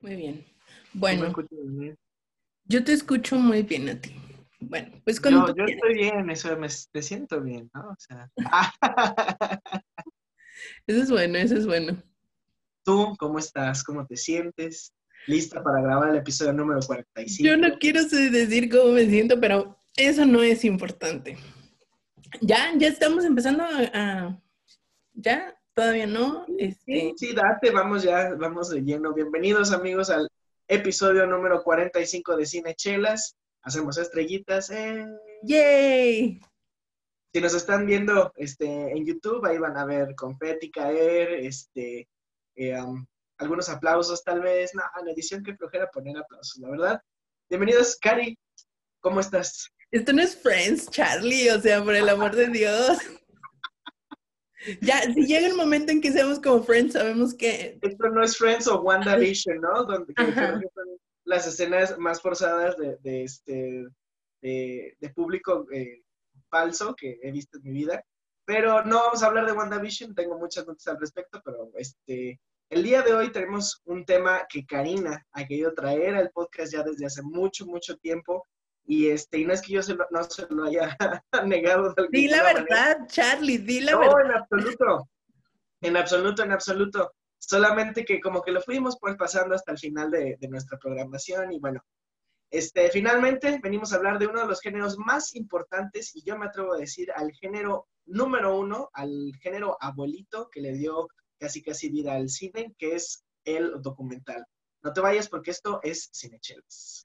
Muy bien. Bueno, yo te escucho muy bien a ti. Bueno, pues con. yo estoy bien, eso me, siento bien, ¿no? O sea. eso es bueno, eso es bueno. ¿Tú cómo estás? ¿Cómo te sientes? ¿Lista para grabar el episodio número 45? Yo no quiero decir cómo me siento, pero eso no es importante. Ya, ya estamos empezando a ya todavía no. Este... Sí, date, vamos ya, vamos de lleno. Bienvenidos amigos al episodio número 45 de Cine Chelas. Hacemos estrellitas. ¡eh! ¡Yay! Si nos están viendo este, en YouTube, ahí van a ver confeti caer, este, eh, algunos aplausos tal vez. No, en edición que flojera poner aplausos, la verdad. Bienvenidos, Cari. ¿Cómo estás? Esto no es Friends, Charlie, o sea, por el amor de Dios. Ya, si llega el momento en que seamos como Friends, sabemos que... Esto no es Friends o WandaVision, ¿no? Donde son las escenas más forzadas de, de este, de, público eh, falso que he visto en mi vida. Pero no vamos a hablar de WandaVision, tengo muchas noticias al respecto, pero este, el día de hoy tenemos un tema que Karina ha querido traer al podcast ya desde hace mucho, mucho tiempo, y, este, y no es que yo no se lo haya negado. De di la verdad, Charlie, di la verdad. No, en absoluto. En absoluto, en absoluto. Solamente que como que lo fuimos pues pasando hasta el final de, de nuestra programación y bueno, este, finalmente venimos a hablar de uno de los géneros más importantes y yo me atrevo a decir al género número uno, al género abuelito que le dio casi casi vida al cine, que es el documental. No te vayas porque esto es Cinechelas.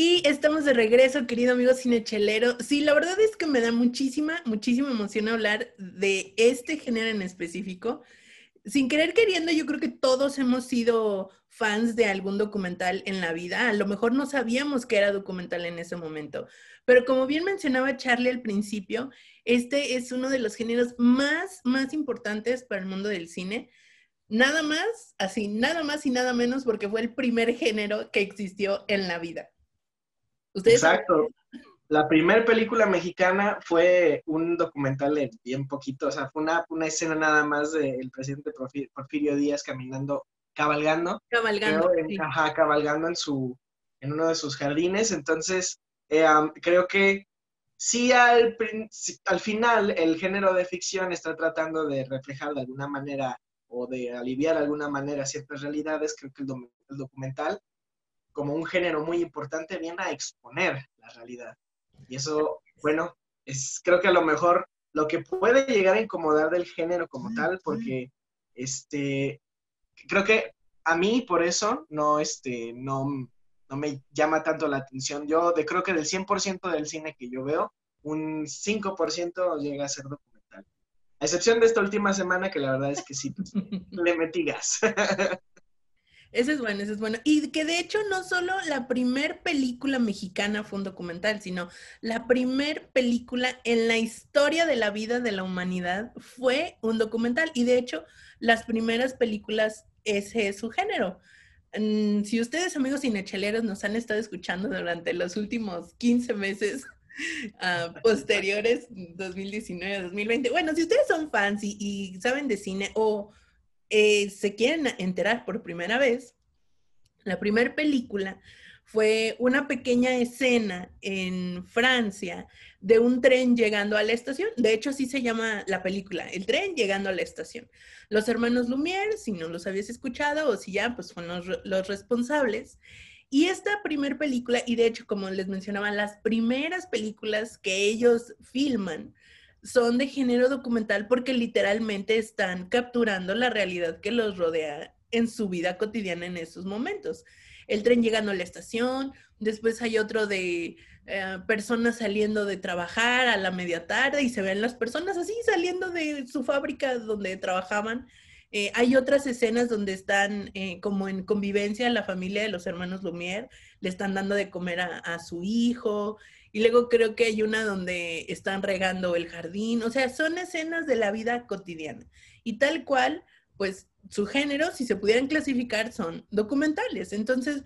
Y estamos de regreso, querido amigo cinechelero. Sí, la verdad es que me da muchísima, muchísima emoción hablar de este género en específico. Sin querer queriendo, yo creo que todos hemos sido fans de algún documental en la vida. A lo mejor no sabíamos que era documental en ese momento. Pero como bien mencionaba Charlie al principio, este es uno de los géneros más, más importantes para el mundo del cine. Nada más, así, nada más y nada menos porque fue el primer género que existió en la vida. Exacto. La primera película mexicana fue un documental de bien poquito, o sea, fue una, una escena nada más del presidente Porfirio Díaz caminando, cabalgando. Cabalgando. en, Ajá, cabalgando en, su, en uno de sus jardines. Entonces, eh, creo que sí al, al final el género de ficción está tratando de reflejar de alguna manera o de aliviar de alguna manera ciertas realidades, creo que el documental como un género muy importante, viene a exponer la realidad. Y eso, bueno, es creo que a lo mejor lo que puede llegar a incomodar del género como tal, porque este, creo que a mí por eso no, este, no, no me llama tanto la atención. Yo de, creo que del 100% del cine que yo veo, un 5% llega a ser documental. A excepción de esta última semana, que la verdad es que sí, pues, le metí gas. Ese es bueno, ese es bueno. Y que de hecho no solo la primer película mexicana fue un documental, sino la primer película en la historia de la vida de la humanidad fue un documental. Y de hecho, las primeras películas, ese es su género. Mm, si ustedes, amigos cinecheleros, nos han estado escuchando durante los últimos 15 meses, ah, posteriores, 2019, 2020. Bueno, si ustedes son fans y saben de cine o eh, se quieren enterar por primera vez, la primera película fue una pequeña escena en Francia de un tren llegando a la estación. De hecho, así se llama la película, el tren llegando a la estación. Los hermanos Lumière, si no los habías escuchado o si ya, pues son los, los responsables. Y esta primera película, y de hecho, como les mencionaba, las primeras películas que ellos filman son de género documental porque literalmente están capturando la realidad que los rodea en su vida cotidiana en esos momentos. el tren llegando a la estación, después hay otro de eh, personas saliendo de trabajar a la media tarde y se ven las personas así saliendo de su fábrica donde trabajaban. Eh, hay otras escenas donde están eh, como en convivencia la familia de los hermanos Lumière, le están dando de comer a, a su hijo, y luego creo que hay una donde están regando el jardín, o sea, son escenas de la vida cotidiana. Y tal cual, pues su género, si se pudieran clasificar, son documentales. Entonces,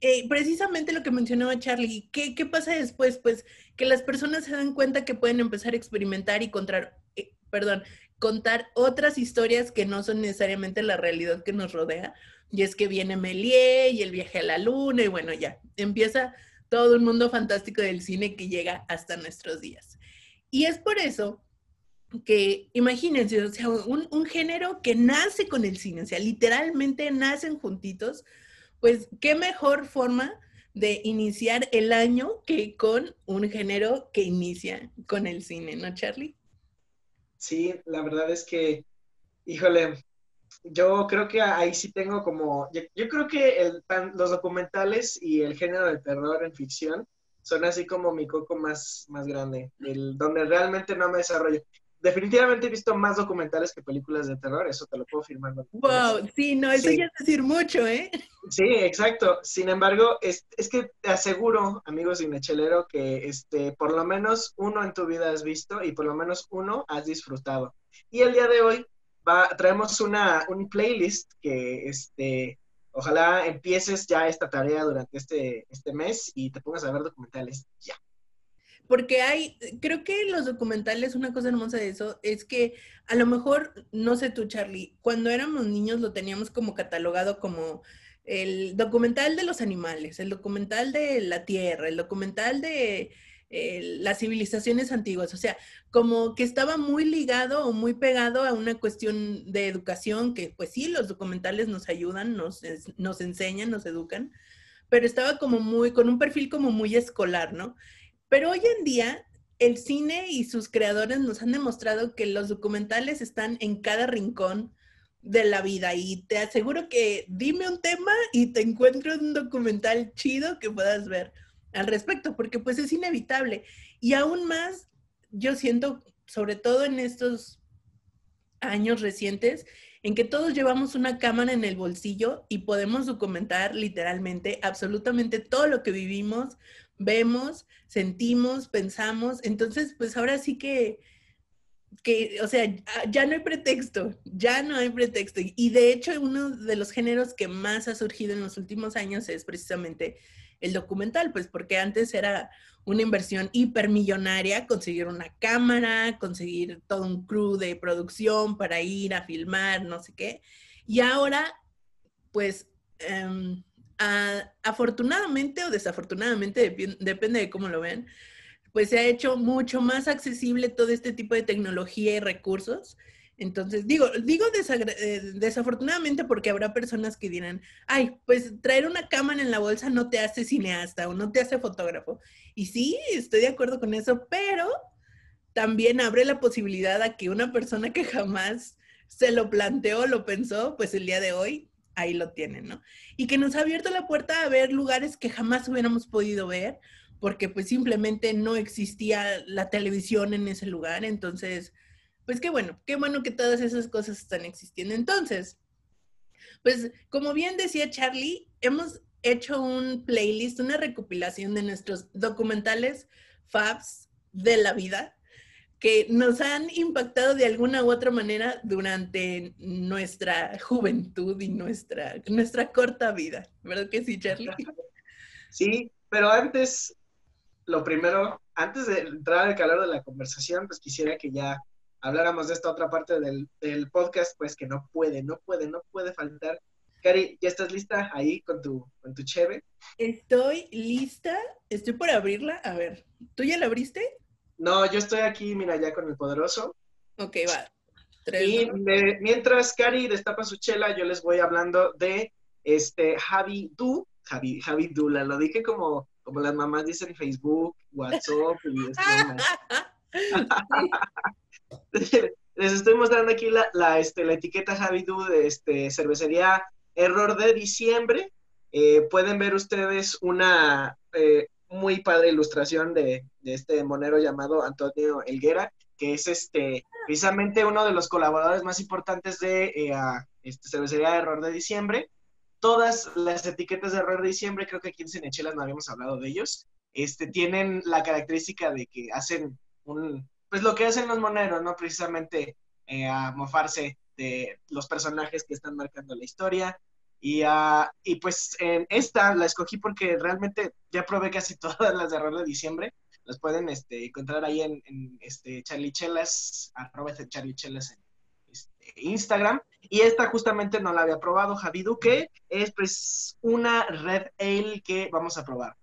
eh, precisamente lo que mencionaba Charlie, ¿qué, ¿qué, pasa después? Pues que las personas se dan cuenta que pueden empezar a experimentar y contar, eh, perdón, contar otras historias que no son necesariamente la realidad que nos rodea. Y es que viene Méliès y el viaje a la luna y bueno, ya empieza todo un mundo fantástico del cine que llega hasta nuestros días. Y es por eso que, imagínense, o sea, un, un género que nace con el cine, o sea, literalmente nacen juntitos, pues qué mejor forma de iniciar el año que con un género que inicia con el cine, ¿no, Charlie? Sí, la verdad es que, híjole, yo creo que ahí sí tengo como, yo, creo que el, los documentales y el género del terror en ficción son así como mi coco más, más grande, el, donde realmente no me desarrollo. Definitivamente he visto más documentales que películas de terror, eso te lo puedo firmar. Wow, sí, no, eso ya es decir mucho, ¿eh? Sí, exacto. Sin embargo, es, es que te aseguro, amigos cinechelero, que este, por lo menos uno en tu vida has visto y por lo menos uno has disfrutado. Y el día de hoy traemos una, un playlist que este, ojalá empieces ya esta tarea durante este, este mes y te pongas a ver documentales ya. Porque hay, creo que los documentales, una cosa hermosa de eso, es que a lo mejor, no sé tú, Charlie, cuando éramos niños lo teníamos como catalogado como el documental de los animales, el documental de la tierra, el documental de eh, las civilizaciones antiguas, o sea, como que estaba muy ligado o muy pegado a una cuestión de educación, que pues sí, los documentales nos ayudan, nos, nos enseñan, nos educan, pero estaba como muy, con un perfil como muy escolar, ¿no? Pero hoy en día el cine y sus creadores nos han demostrado que los documentales están en cada rincón de la vida y te aseguro que dime un tema y te encuentro un documental chido que puedas ver al respecto, porque pues es inevitable. Y aún más, yo siento, sobre todo en estos años recientes, en que todos llevamos una cámara en el bolsillo y podemos documentar literalmente absolutamente todo lo que vivimos, vemos, sentimos, pensamos. Entonces, pues ahora sí que, que, o sea, ya no hay pretexto, ya no hay pretexto. Y de hecho, uno de los géneros que más ha surgido en los últimos años es precisamente el documental, pues porque antes era una inversión hipermillonaria, conseguir una cámara, conseguir todo un crew de producción para ir a filmar, no sé qué. Y ahora, pues, em, afortunadamente o desafortunadamente, depende de cómo lo vean, pues se ha hecho mucho más accesible todo este tipo de tecnología y recursos entonces, digo, digo eh, desafortunadamente porque habrá personas que dirán, ay, pues traer una cámara en la bolsa no te hace cineasta o no te hace fotógrafo. Y sí, estoy de acuerdo con eso, pero también abre la posibilidad a que una persona que jamás se lo planteó, lo pensó, pues el día de hoy ahí lo tienen, ¿no? Y que nos ha abierto la puerta a ver lugares que jamás hubiéramos podido ver, porque pues simplemente no existía la televisión en ese lugar, entonces pues qué bueno, qué bueno que todas esas cosas están existiendo. Entonces, pues como bien decía Charlie, hemos hecho un playlist, una recopilación de nuestros documentales Fabs de la vida que nos han impactado de alguna u otra manera durante nuestra juventud y nuestra, nuestra corta vida. ¿Verdad que sí, Charlie? Sí, pero antes, lo primero, antes de entrar al calor de la conversación, pues quisiera que ya habláramos de esta otra parte del, podcast, pues que no puede, no puede, no puede faltar. Cari, ¿ya estás lista ahí con tu, con tu cheve? Estoy lista, estoy por abrirla. A ver, ¿tú ya la abriste? No, yo estoy aquí, mira, ya con el poderoso. Ok, va. y mientras Cari destapa su chela, yo les voy hablando de este Javi Du, Javi, Javi Dula, lo dije como, como las mamás dicen Facebook, WhatsApp y. Les estoy mostrando aquí la, la, este, la etiqueta Javidú de este, cervecería Error de Diciembre. eh, pueden ver ustedes una eh, muy padre ilustración de, este monero llamado Antonio Elguera, que es este precisamente uno de los colaboradores más importantes de eh, este, Cervecería Error de Diciembre. Todas las etiquetas de Error de Diciembre, creo que aquí en Cinechelas no habíamos hablado de ellos, este, tienen la característica de que hacen un, pues lo que hacen los moneros, ¿no? Precisamente eh, a mofarse de los personajes que están marcando la historia. Y, uh, y pues en esta la escogí porque realmente ya probé casi todas las de error de diciembre. Las pueden este, encontrar ahí en, en este, charlichelas, arroba este charlichelas en este, Instagram. Y esta justamente no la había probado, Javi Duque. Es pues una Red Ale que vamos a probar.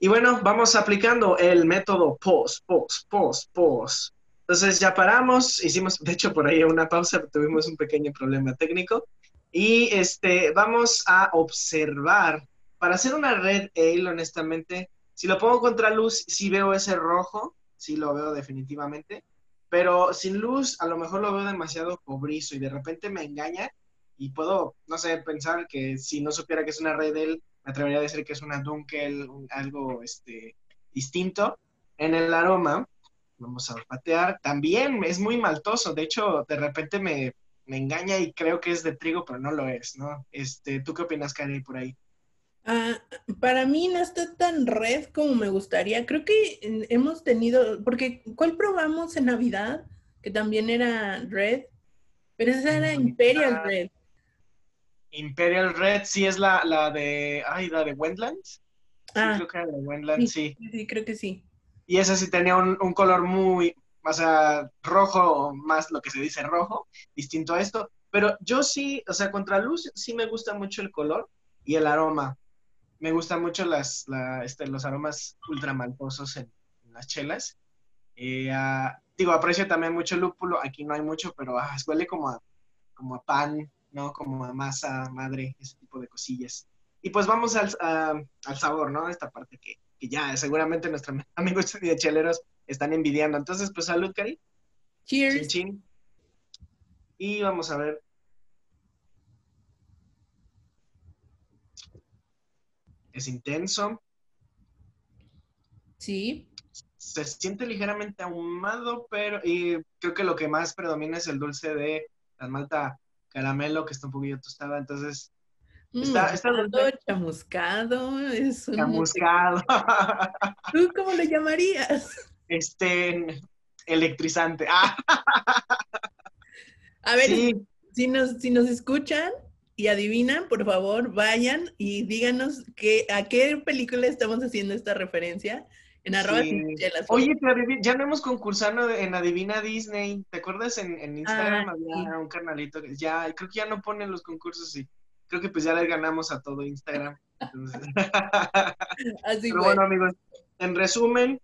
Y bueno, vamos aplicando el método pause, pause, pause, pause. Entonces ya paramos, hicimos, de hecho, por ahí una pausa, tuvimos un pequeño problema técnico. Y este, vamos a observar. Para hacer una red ale, honestamente, si lo pongo contra luz, sí veo ese rojo, sí lo veo definitivamente. Pero sin luz, a lo mejor lo veo demasiado cobrizo y de repente me engaña y puedo, no sé, pensar que si no supiera que es una red ale, me atrevería a decir que es una Dunkel, algo este, distinto. En el aroma, vamos a patear, también es muy maltoso, de hecho, de repente me, me, engaña y creo que es de trigo, pero no lo es, ¿no? Este, ¿Tú qué opinas, Karen, por ahí? Uh, para mí no está tan red como me gustaría. Creo que hemos tenido, porque ¿cuál probamos en Navidad? Que también era red, pero esa era Imperial Red. Imperial Red sí es la, la de, ay, la de Wendlands. Ah, sí, creo que era de Wendlands, sí, sí. Sí, creo que sí. Y esa sí tenía un, un, color muy, o sea, rojo, más lo que se dice rojo, distinto a esto. Pero yo sí, o sea, contra luz sí me gusta mucho el color y el aroma. Me gustan mucho las, la, este, los aromas ultramaltosos en, en las chelas. Eh, uh, digo, aprecio también mucho el lúpulo. Aquí no hay mucho, pero ah, huele como a, como a pan, ¿no? Como a masa madre, ese tipo de cosillas. Y pues vamos al, a, al sabor, ¿no? Esta parte que, que ya seguramente nuestros amigos de cheleros están envidiando. Entonces, pues salud, Cari. Cheers. Chin, chin. Y vamos a ver. Es intenso. Sí. Se siente ligeramente ahumado, pero y creo que lo que más predomina es el dulce de la malta caramelo que está un poquillo tostada. Entonces, Está, está dulce. chamuscado. Es un... Chamuscado. ¿Tú cómo lo llamarías? Este, electrizante. Ah. A ver, sí. si, nos, si nos escuchan y adivinan, por favor, vayan y díganos que, a qué película estamos haciendo esta referencia. En arroba sí. Oye, ya no hemos concursado en Adivina Disney. ¿Te acuerdas? En, en Instagram Ah, había sí. un canalito. que Ya, creo que ya no ponen los concursos y creo que pues ya le ganamos a todo Instagram. Entonces... Así Pero fue. bueno, amigos, en resumen,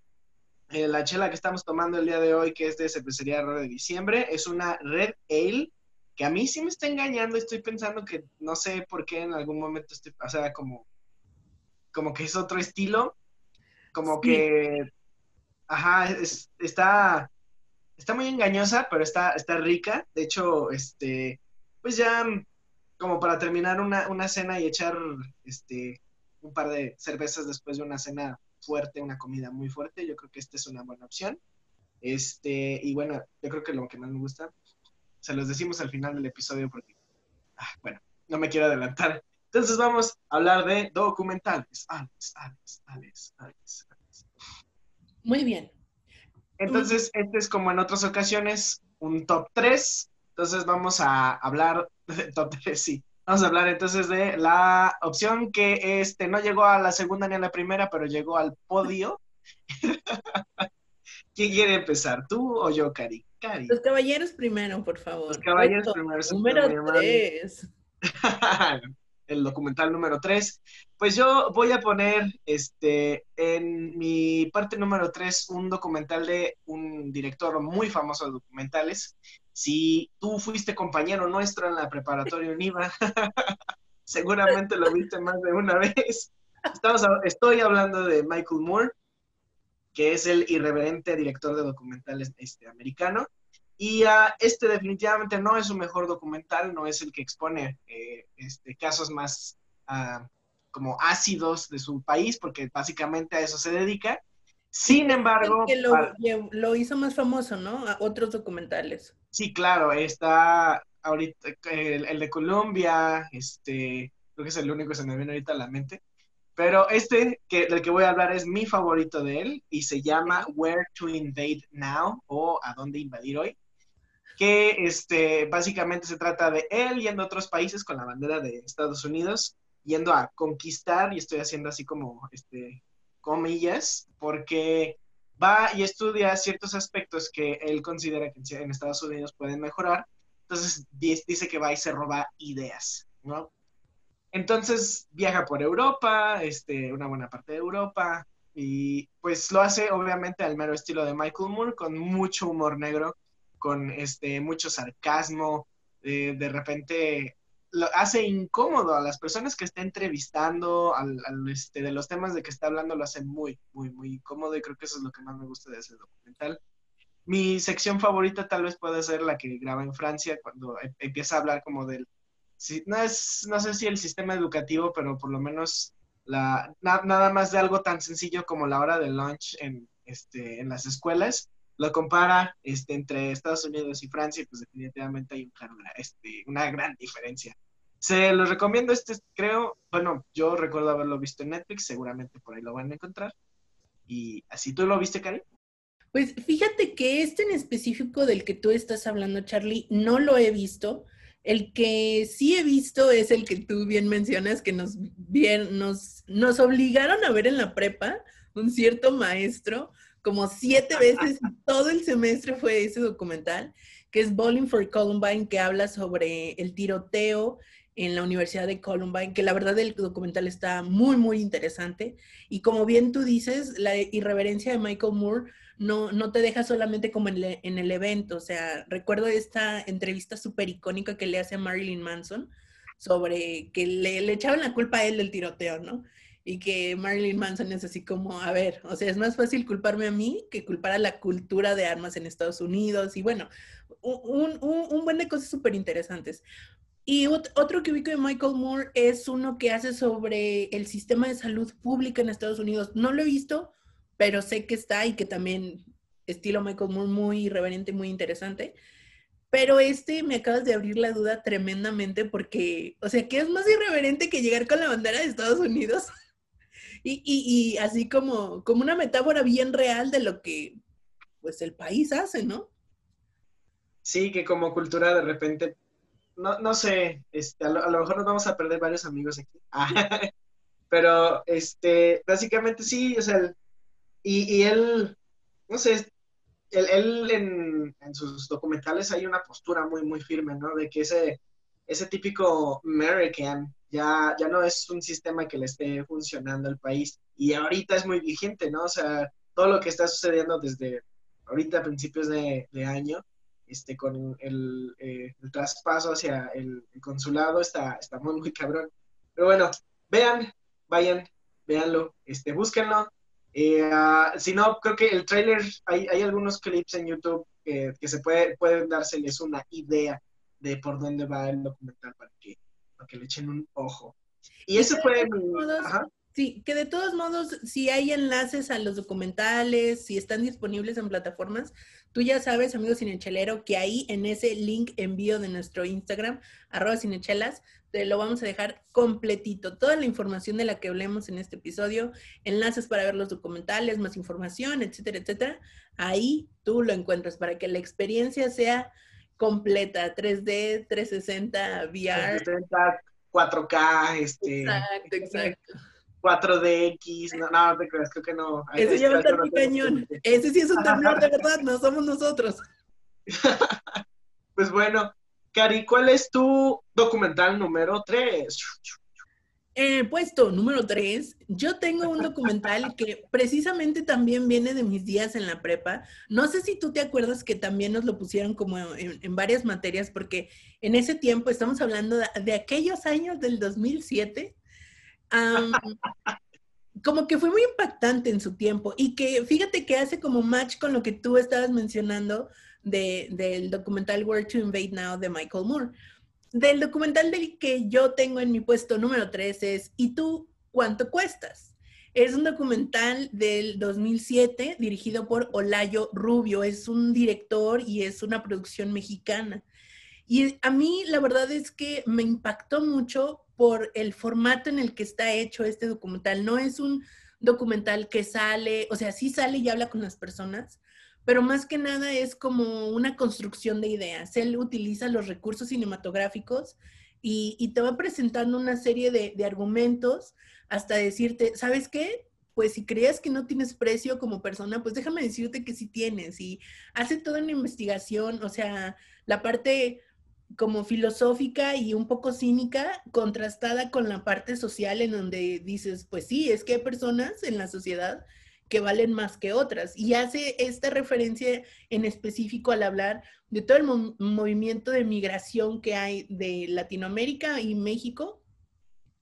eh, la chela que estamos tomando el día de hoy, que es de cervecería Error de diciembre, es una Red Ale, que a mí sí me está engañando. Estoy pensando que no sé por qué en algún momento estoy, o sea, como, como que es otro estilo, como Sí. que, ajá, es- está, está muy engañosa, pero está, está rica. De hecho, este, pues ya mm, como para terminar una, una cena y echar este, un par de cervezas después de una cena fuerte, una comida muy fuerte, yo creo que esta es una buena opción. Este, y bueno, yo creo que lo que más me gusta, se los decimos al final del episodio porque, ah, bueno, no me quiero adelantar. Entonces vamos a hablar de documentales. Alex, Alex, Alex, Alex, Alex. Muy bien. Entonces, este es como en otras ocasiones, un top 3. Entonces vamos a hablar de top 3, sí. Vamos a hablar entonces de la opción que este no llegó a la segunda ni a la primera, pero llegó al podio. ¿Quién quiere empezar? ¿Tú o yo, Cari? Cari. Los caballeros primero, por favor. Los caballeros Reto primero, Número está muy amable. 3. El documental número 3. Pues yo voy a poner este, en mi parte número 3 un documental de un director muy famoso de documentales. Si tú fuiste compañero nuestro en la preparatoria UNIVA, seguramente lo viste más de una vez. Estamos, estoy hablando de Michael Moore, que es el irreverente director de documentales este, americano. Y uh, este definitivamente no es su mejor documental, no es el que expone eh, este, casos más ah, como ácidos de su país, porque básicamente a eso se dedica. Sin embargo... Que lo, lo, hizo más famoso, ¿no? A otros documentales. Sí, claro, está ahorita el, de Colombia, este, creo que es el único que se me viene ahorita a la mente. Pero este que, del que voy a hablar es mi favorito de él y se llama Where to Invade Now o A dónde invadir hoy. Que este, básicamente se trata de él yendo a otros países con la bandera de Estados Unidos, yendo a conquistar, y estoy haciendo así como este, comillas, porque va y estudia ciertos aspectos que él considera que en Estados Unidos pueden mejorar. Entonces dice que va y se roba ideas, ¿no? Entonces viaja por Europa, este, una buena parte de Europa, y pues lo hace obviamente al mero estilo de Michael Moore, con mucho humor negro, con este, mucho sarcasmo, eh, de repente lo hace incómodo a las personas que está entrevistando, al, este, de los temas de que está hablando, lo hace muy, muy, muy incómodo y creo que eso es lo que más me gusta de ese documental. Mi sección favorita tal vez puede ser la que graba en Francia, cuando em, empieza a hablar como del no, es, no sé si el sistema educativo, pero por lo menos la, nada más de algo tan sencillo como la hora de lunch en, este, en las escuelas, lo compara este, entre Estados Unidos y Francia pues definitivamente hay este, una gran diferencia. Se los recomiendo, este creo, bueno, yo recuerdo haberlo visto en Netflix, seguramente por ahí lo van a encontrar. Y así tú lo viste, Cari. Pues fíjate que este en específico del que tú estás hablando, Charlie, no lo he visto. El que sí he visto es el que tú bien mencionas, que nos, bien, nos, nos obligaron a ver en la prepa un cierto maestro, como siete veces, todo el semestre fue ese documental, que es Bowling for Columbine, que habla sobre el tiroteo en la Universidad de Columbine, que la verdad el documental está muy, muy interesante. Y como bien tú dices, la irreverencia de Michael Moore no, no te deja solamente como en, el evento. O sea, recuerdo esta entrevista súper icónica que le hace a Marilyn Manson sobre que le, le echaban la culpa a él del tiroteo, ¿no? Y que Marilyn Manson es así como, a ver, o sea, es más fácil culparme a mí que culpar a la cultura de armas en Estados Unidos. Y bueno, un, un, un buen de cosas súper interesantes. Y otro que ubico de Michael Moore es uno que hace sobre el sistema de salud pública en Estados Unidos. No lo he visto, pero sé que está y que también estilo Michael Moore muy irreverente, muy interesante. Pero este me acabas de abrir la duda tremendamente porque, o sea, ¿qué es más irreverente que llegar con la bandera de Estados Unidos? y, y, y, así como, como una metáfora bien real de lo que, pues, el país hace, ¿no? Sí, que como cultura de repente, no, no sé, este, a, lo, mejor nos vamos a perder varios amigos aquí. pero, este, básicamente sí, o sea, y, él, no sé, él, en, sus documentales hay una postura muy, muy firme, ¿no? De que ese, ese típico American ya, ya no es un sistema que le esté funcionando al país. Y ahorita es muy vigente, ¿no? O sea, todo lo que está sucediendo desde ahorita principios de, año, este, con el, eh, traspaso hacia el, consulado, está, está muy, muy cabrón. Pero bueno, vean, vayan, véanlo, este, búsquenlo. Eh, ah, si no, creo que el trailer, hay, hay algunos clips en YouTube que se puede, pueden dárseles una idea de por dónde va el documental para que, para que le echen un ojo. Y, eso fue Sí, que de todos modos, si hay enlaces a los documentales, si están disponibles en plataformas, tú ya sabes, amigo cinechelero, que ahí en ese link envío de nuestro Instagram, arroba cinechelas, te lo vamos a dejar completito. Toda la información de la que hablemos en este episodio, enlaces para ver los documentales, más información, etcétera, etcétera. Ahí tú lo encuentras para que la experiencia sea completa, 3D, 360, VR. 360, 4K, este. Exacto, exacto. 4DX, no, no, te creas, creo que no. Ese ya va a estar cañón. Ese sí es un temblor de verdad, no somos nosotros. pues bueno, Cari, ¿cuál es tu documental número 3? En puesto número 3, yo tengo un documental que precisamente también viene de mis días en la prepa. No sé si tú te acuerdas que también nos lo pusieron como en, varias materias, porque en ese tiempo estamos hablando de, aquellos años del 2007. como que fue muy impactante en su tiempo y que fíjate que hace como match con lo que tú estabas mencionando del documental Where to Invade Now de Michael Moore del documental del que yo tengo en mi puesto número 3 es ¿Y tú cuánto cuestas? Es un documental del 2007 dirigido por Olayo Rubio. Es un director y es una producción mexicana. Y a mí la verdad es que me impactó mucho por el formato en el que está hecho este documental. No es un documental que sale, o sea, sí sale y habla con las personas, pero más que nada es como una construcción de ideas. Él utiliza los recursos cinematográficos y, te va presentando una serie de, argumentos hasta decirte, ¿sabes qué? Pues si creías que no tienes precio como persona, pues déjame decirte que sí tienes. Y hace toda una investigación, o sea, la parte como filosófica y un poco cínica, contrastada con la parte social en donde dices, pues sí, es que hay personas en la sociedad que valen más que otras. Y hace esta referencia en específico al hablar de todo el movimiento de migración que hay de Latinoamérica y México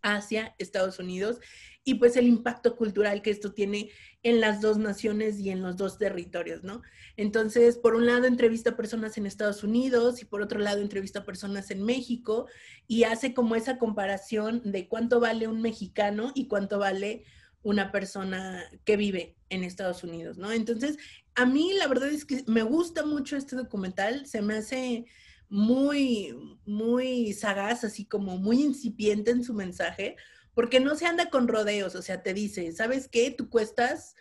hacia Estados Unidos y pues el impacto cultural que esto tiene en las dos naciones y en los dos territorios, ¿no? Entonces, por un lado entrevista a personas en Estados Unidos y por otro lado entrevista a personas en México y hace como esa comparación de cuánto vale un mexicano y cuánto vale una persona que vive en Estados Unidos, ¿no? Entonces, a mí la verdad es que me gusta mucho este documental, se me hace muy, muy sagaz, así como muy incipiente en su mensaje, porque no se anda con rodeos, o sea, te dice, ¿sabes qué? Tú cuestas,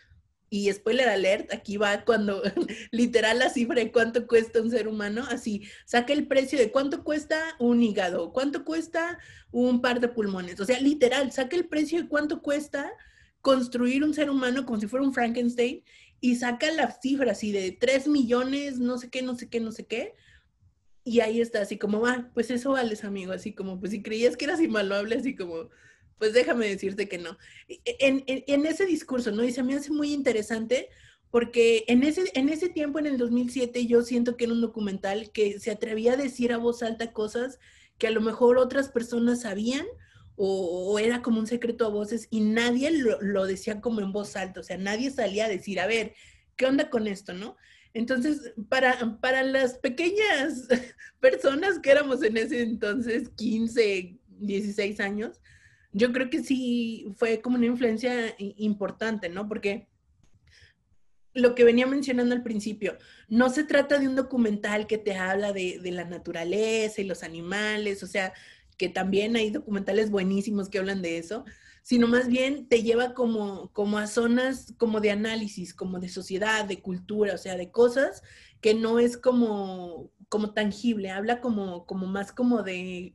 y spoiler alert, aquí va cuando literal la cifra de cuánto cuesta un ser humano, así, saca el precio de cuánto cuesta un hígado, cuánto cuesta un par de pulmones, o sea, literal, saca el precio de cuánto cuesta construir un ser humano como si fuera un Frankenstein y saca la cifra así de 3 millones, no sé qué, no sé qué, no sé qué. Y ahí está, así como, ah, pues eso vales, amigo, así como, pues si creías que eras invaluable, así como, pues déjame decirte que no. E, en, en, ese discurso, ¿no? Y se me hace muy interesante porque en ese, en ese tiempo, en el 2007, yo siento que era un documental que se atrevía a decir a voz alta cosas que a lo mejor otras personas sabían o, era como un secreto a voces y nadie lo, lo, decía como en voz alta, o sea, nadie salía a decir, a ver, ¿qué onda con esto, no? Entonces, para, para las pequeñas personas que éramos en ese entonces, 15, 16 años, yo creo que sí fue como una influencia importante, ¿no? Porque lo que venía mencionando al principio, no se trata de un documental que te habla de, de la naturaleza y los animales, o sea, que también hay documentales buenísimos que hablan de eso, sino más bien te lleva como, como a zonas como de análisis, como de sociedad, de cultura, o sea, de cosas que no es como, como tangible, habla como, como más como de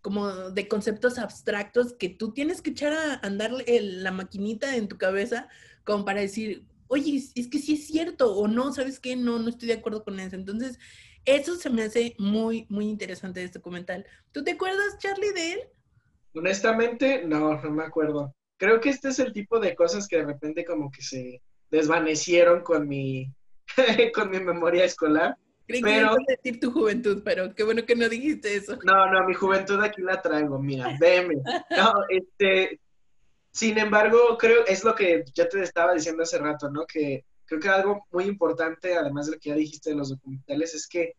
como de conceptos abstractos que tú tienes que echar a andar la maquinita en tu cabeza como para decir, oye, es que sí es cierto o no, ¿sabes qué? No, no estoy de acuerdo con eso. Entonces, eso se me hace muy, muy interesante de este documental. ¿Tú te acuerdas, Charlie, de él? Honestamente, no, no me acuerdo. Creo que este es el tipo de cosas que de repente como que se desvanecieron con mi, con mi memoria escolar. Creí pero... que decir tu juventud, pero qué bueno que no dijiste eso. No, no, mi juventud aquí la traigo, mira, veme. No, este, sin embargo, creo, es lo que ya te estaba diciendo hace rato, ¿no? Que creo que algo muy importante, además de lo que ya dijiste de los documentales, es que,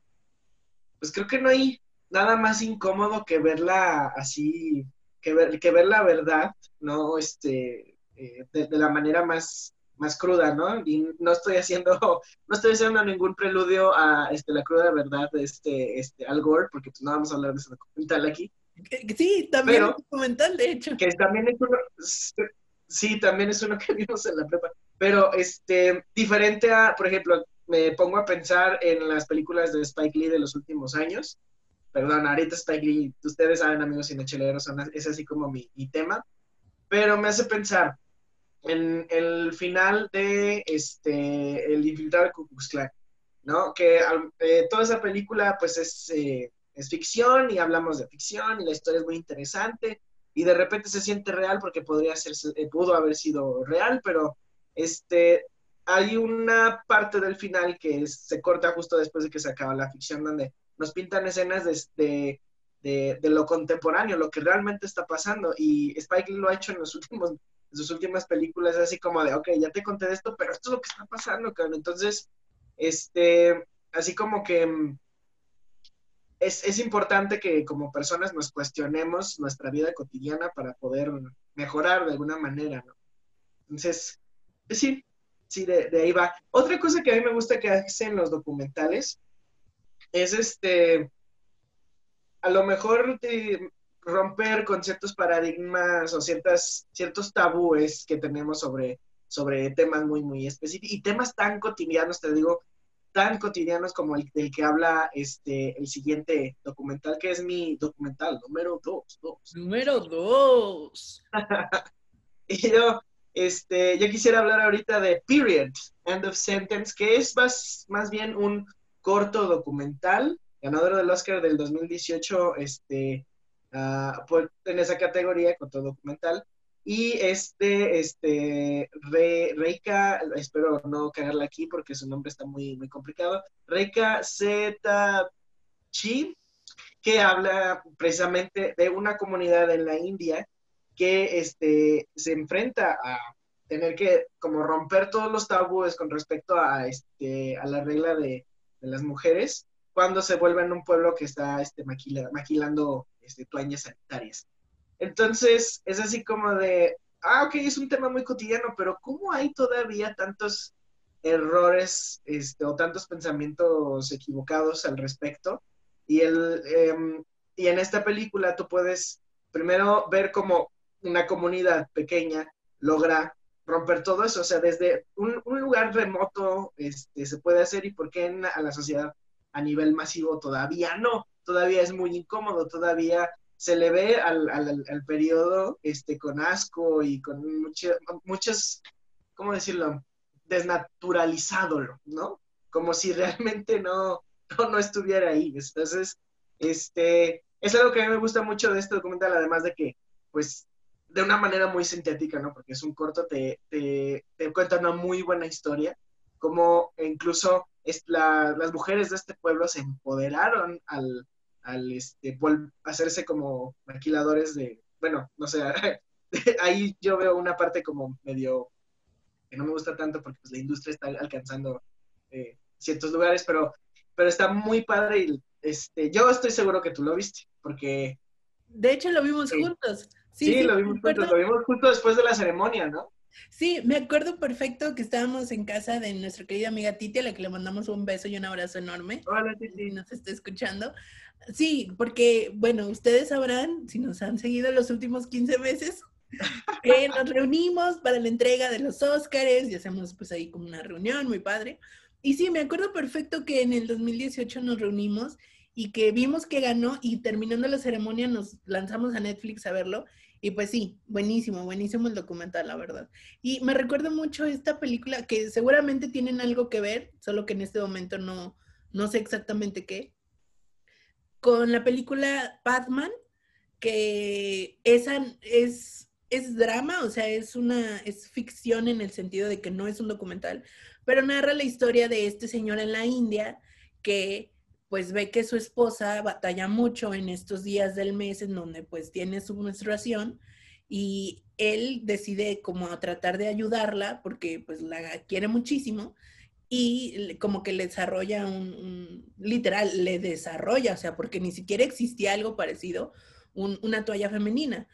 pues creo que no hay nada más incómodo que verla así, que ver, que ver la verdad, ¿no? Este, eh, de, la manera más, más cruda, ¿no? Y no estoy haciendo, no estoy haciendo ningún preludio a este, la cruda verdad de este, este Al Gore, porque pues no vamos a hablar de ese documental aquí. Sí, también es un documental, de hecho. Que también es uno, sí, también es uno que vimos en la prepa. Pero este, diferente a, por ejemplo, me pongo a pensar en las películas de Spike Lee de los últimos años. Perdón, ahorita Spike Lee, ustedes saben, amigos cinecheleros, es así como mi, tema. Pero me hace pensar en el final de este, El infiltrado de Ku ¿no? Que eh, toda esa película, pues, es, eh, es ficción y hablamos de ficción y la historia es muy interesante y de repente se siente real porque podría ser, eh, pudo haber sido real, pero este, hay una parte del final que se corta justo después de que se acaba la ficción, donde nos pintan escenas de, de, de, lo contemporáneo, lo que realmente está pasando. Y Spike lo ha hecho en, los últimos, en sus últimas películas, así como de, ok, ya te conté esto, pero esto es lo que está pasando, cabrón. Entonces, este, así como que mm, es, es importante que como personas nos cuestionemos nuestra vida cotidiana para poder mejorar de alguna manera, ¿no? Entonces, sí, sí, de, de ahí va. Otra cosa que a mí me gusta que hacen los documentales es este, a lo mejor romper con ciertos paradigmas o ciertas, ciertos tabúes que tenemos sobre, sobre temas muy, muy específicos y temas tan cotidianos, te digo, tan cotidianos como el del que habla este, el siguiente documental, que es mi documental número dos. dos. Número dos. y yo, este, yo quisiera hablar ahorita de Period, End of Sentence, que es más, más bien un corto documental, ganador del Oscar del 2018, este, por, en esa categoría, corto documental. Y este, este, Re, Reika, espero no cagarla aquí porque su nombre está muy, muy complicado, Reika Z. Chi, que habla precisamente de una comunidad en la India que este, se enfrenta a tener que como romper todos los tabúes con respecto a, este, a la regla de, las mujeres cuando se vuelven un pueblo que está este, maquila, maquilando este, toallas sanitarias. Entonces, es así como de, ah, ok, es un tema muy cotidiano, pero ¿cómo hay todavía tantos errores este, o tantos pensamientos equivocados al respecto? Y, el, eh, y en esta película tú puedes primero ver cómo una comunidad pequeña logra romper todo eso, o sea, desde un, un lugar remoto este, se puede hacer y por qué en, a la sociedad a nivel masivo todavía no, todavía es muy incómodo, todavía se le ve al, al, al periodo este, con asco y con mucho, muchos, ¿cómo decirlo? Desnaturalizado, ¿no? Como si realmente no, no, no estuviera ahí. Entonces, este, es algo que a mí me gusta mucho de este documental, además de que, pues, de una manera muy sintética, ¿no? Porque es un corto, te, te, te cuenta una muy buena historia, como incluso es la, las mujeres de este pueblo se empoderaron al, al este, hacerse como maquiladores de, bueno, no sé, ahí yo veo una parte como medio que no me gusta tanto porque pues, la industria está alcanzando eh, ciertos lugares, pero, pero está muy padre y este, yo estoy seguro que tú lo viste, porque... De hecho, lo vimos sí. juntos. Sí, sí, sí, lo vimos juntos, lo vimos juntos después de la ceremonia, ¿no? Sí, me acuerdo perfecto que estábamos en casa de nuestra querida amiga Titi, a la que le mandamos un beso y un abrazo enorme. Hola, Titi. Nos está escuchando. Sí, porque, bueno, ustedes sabrán, si nos han seguido los últimos 15 meses, que nos reunimos para la entrega de los Óscares y hacemos pues ahí como una reunión muy padre. Y sí, me acuerdo perfecto que en el 2018 nos reunimos y que vimos que ganó y terminando la ceremonia nos lanzamos a Netflix a verlo. Y pues sí, buenísimo, buenísimo el documental, la verdad. Y me recuerda mucho esta película que seguramente tienen algo que ver, solo que en este momento no, no sé exactamente qué, con la película Batman, que esa es, es drama, o sea, es una, es ficción en el sentido de que no es un documental, pero narra la historia de este señor en la India que pues ve que su esposa batalla mucho en estos días del mes en donde pues tiene su menstruación y él decide como tratar de ayudarla porque pues la quiere muchísimo y como que le desarrolla un, un literal, le desarrolla, o sea, porque ni siquiera existía algo parecido, un, una toalla femenina.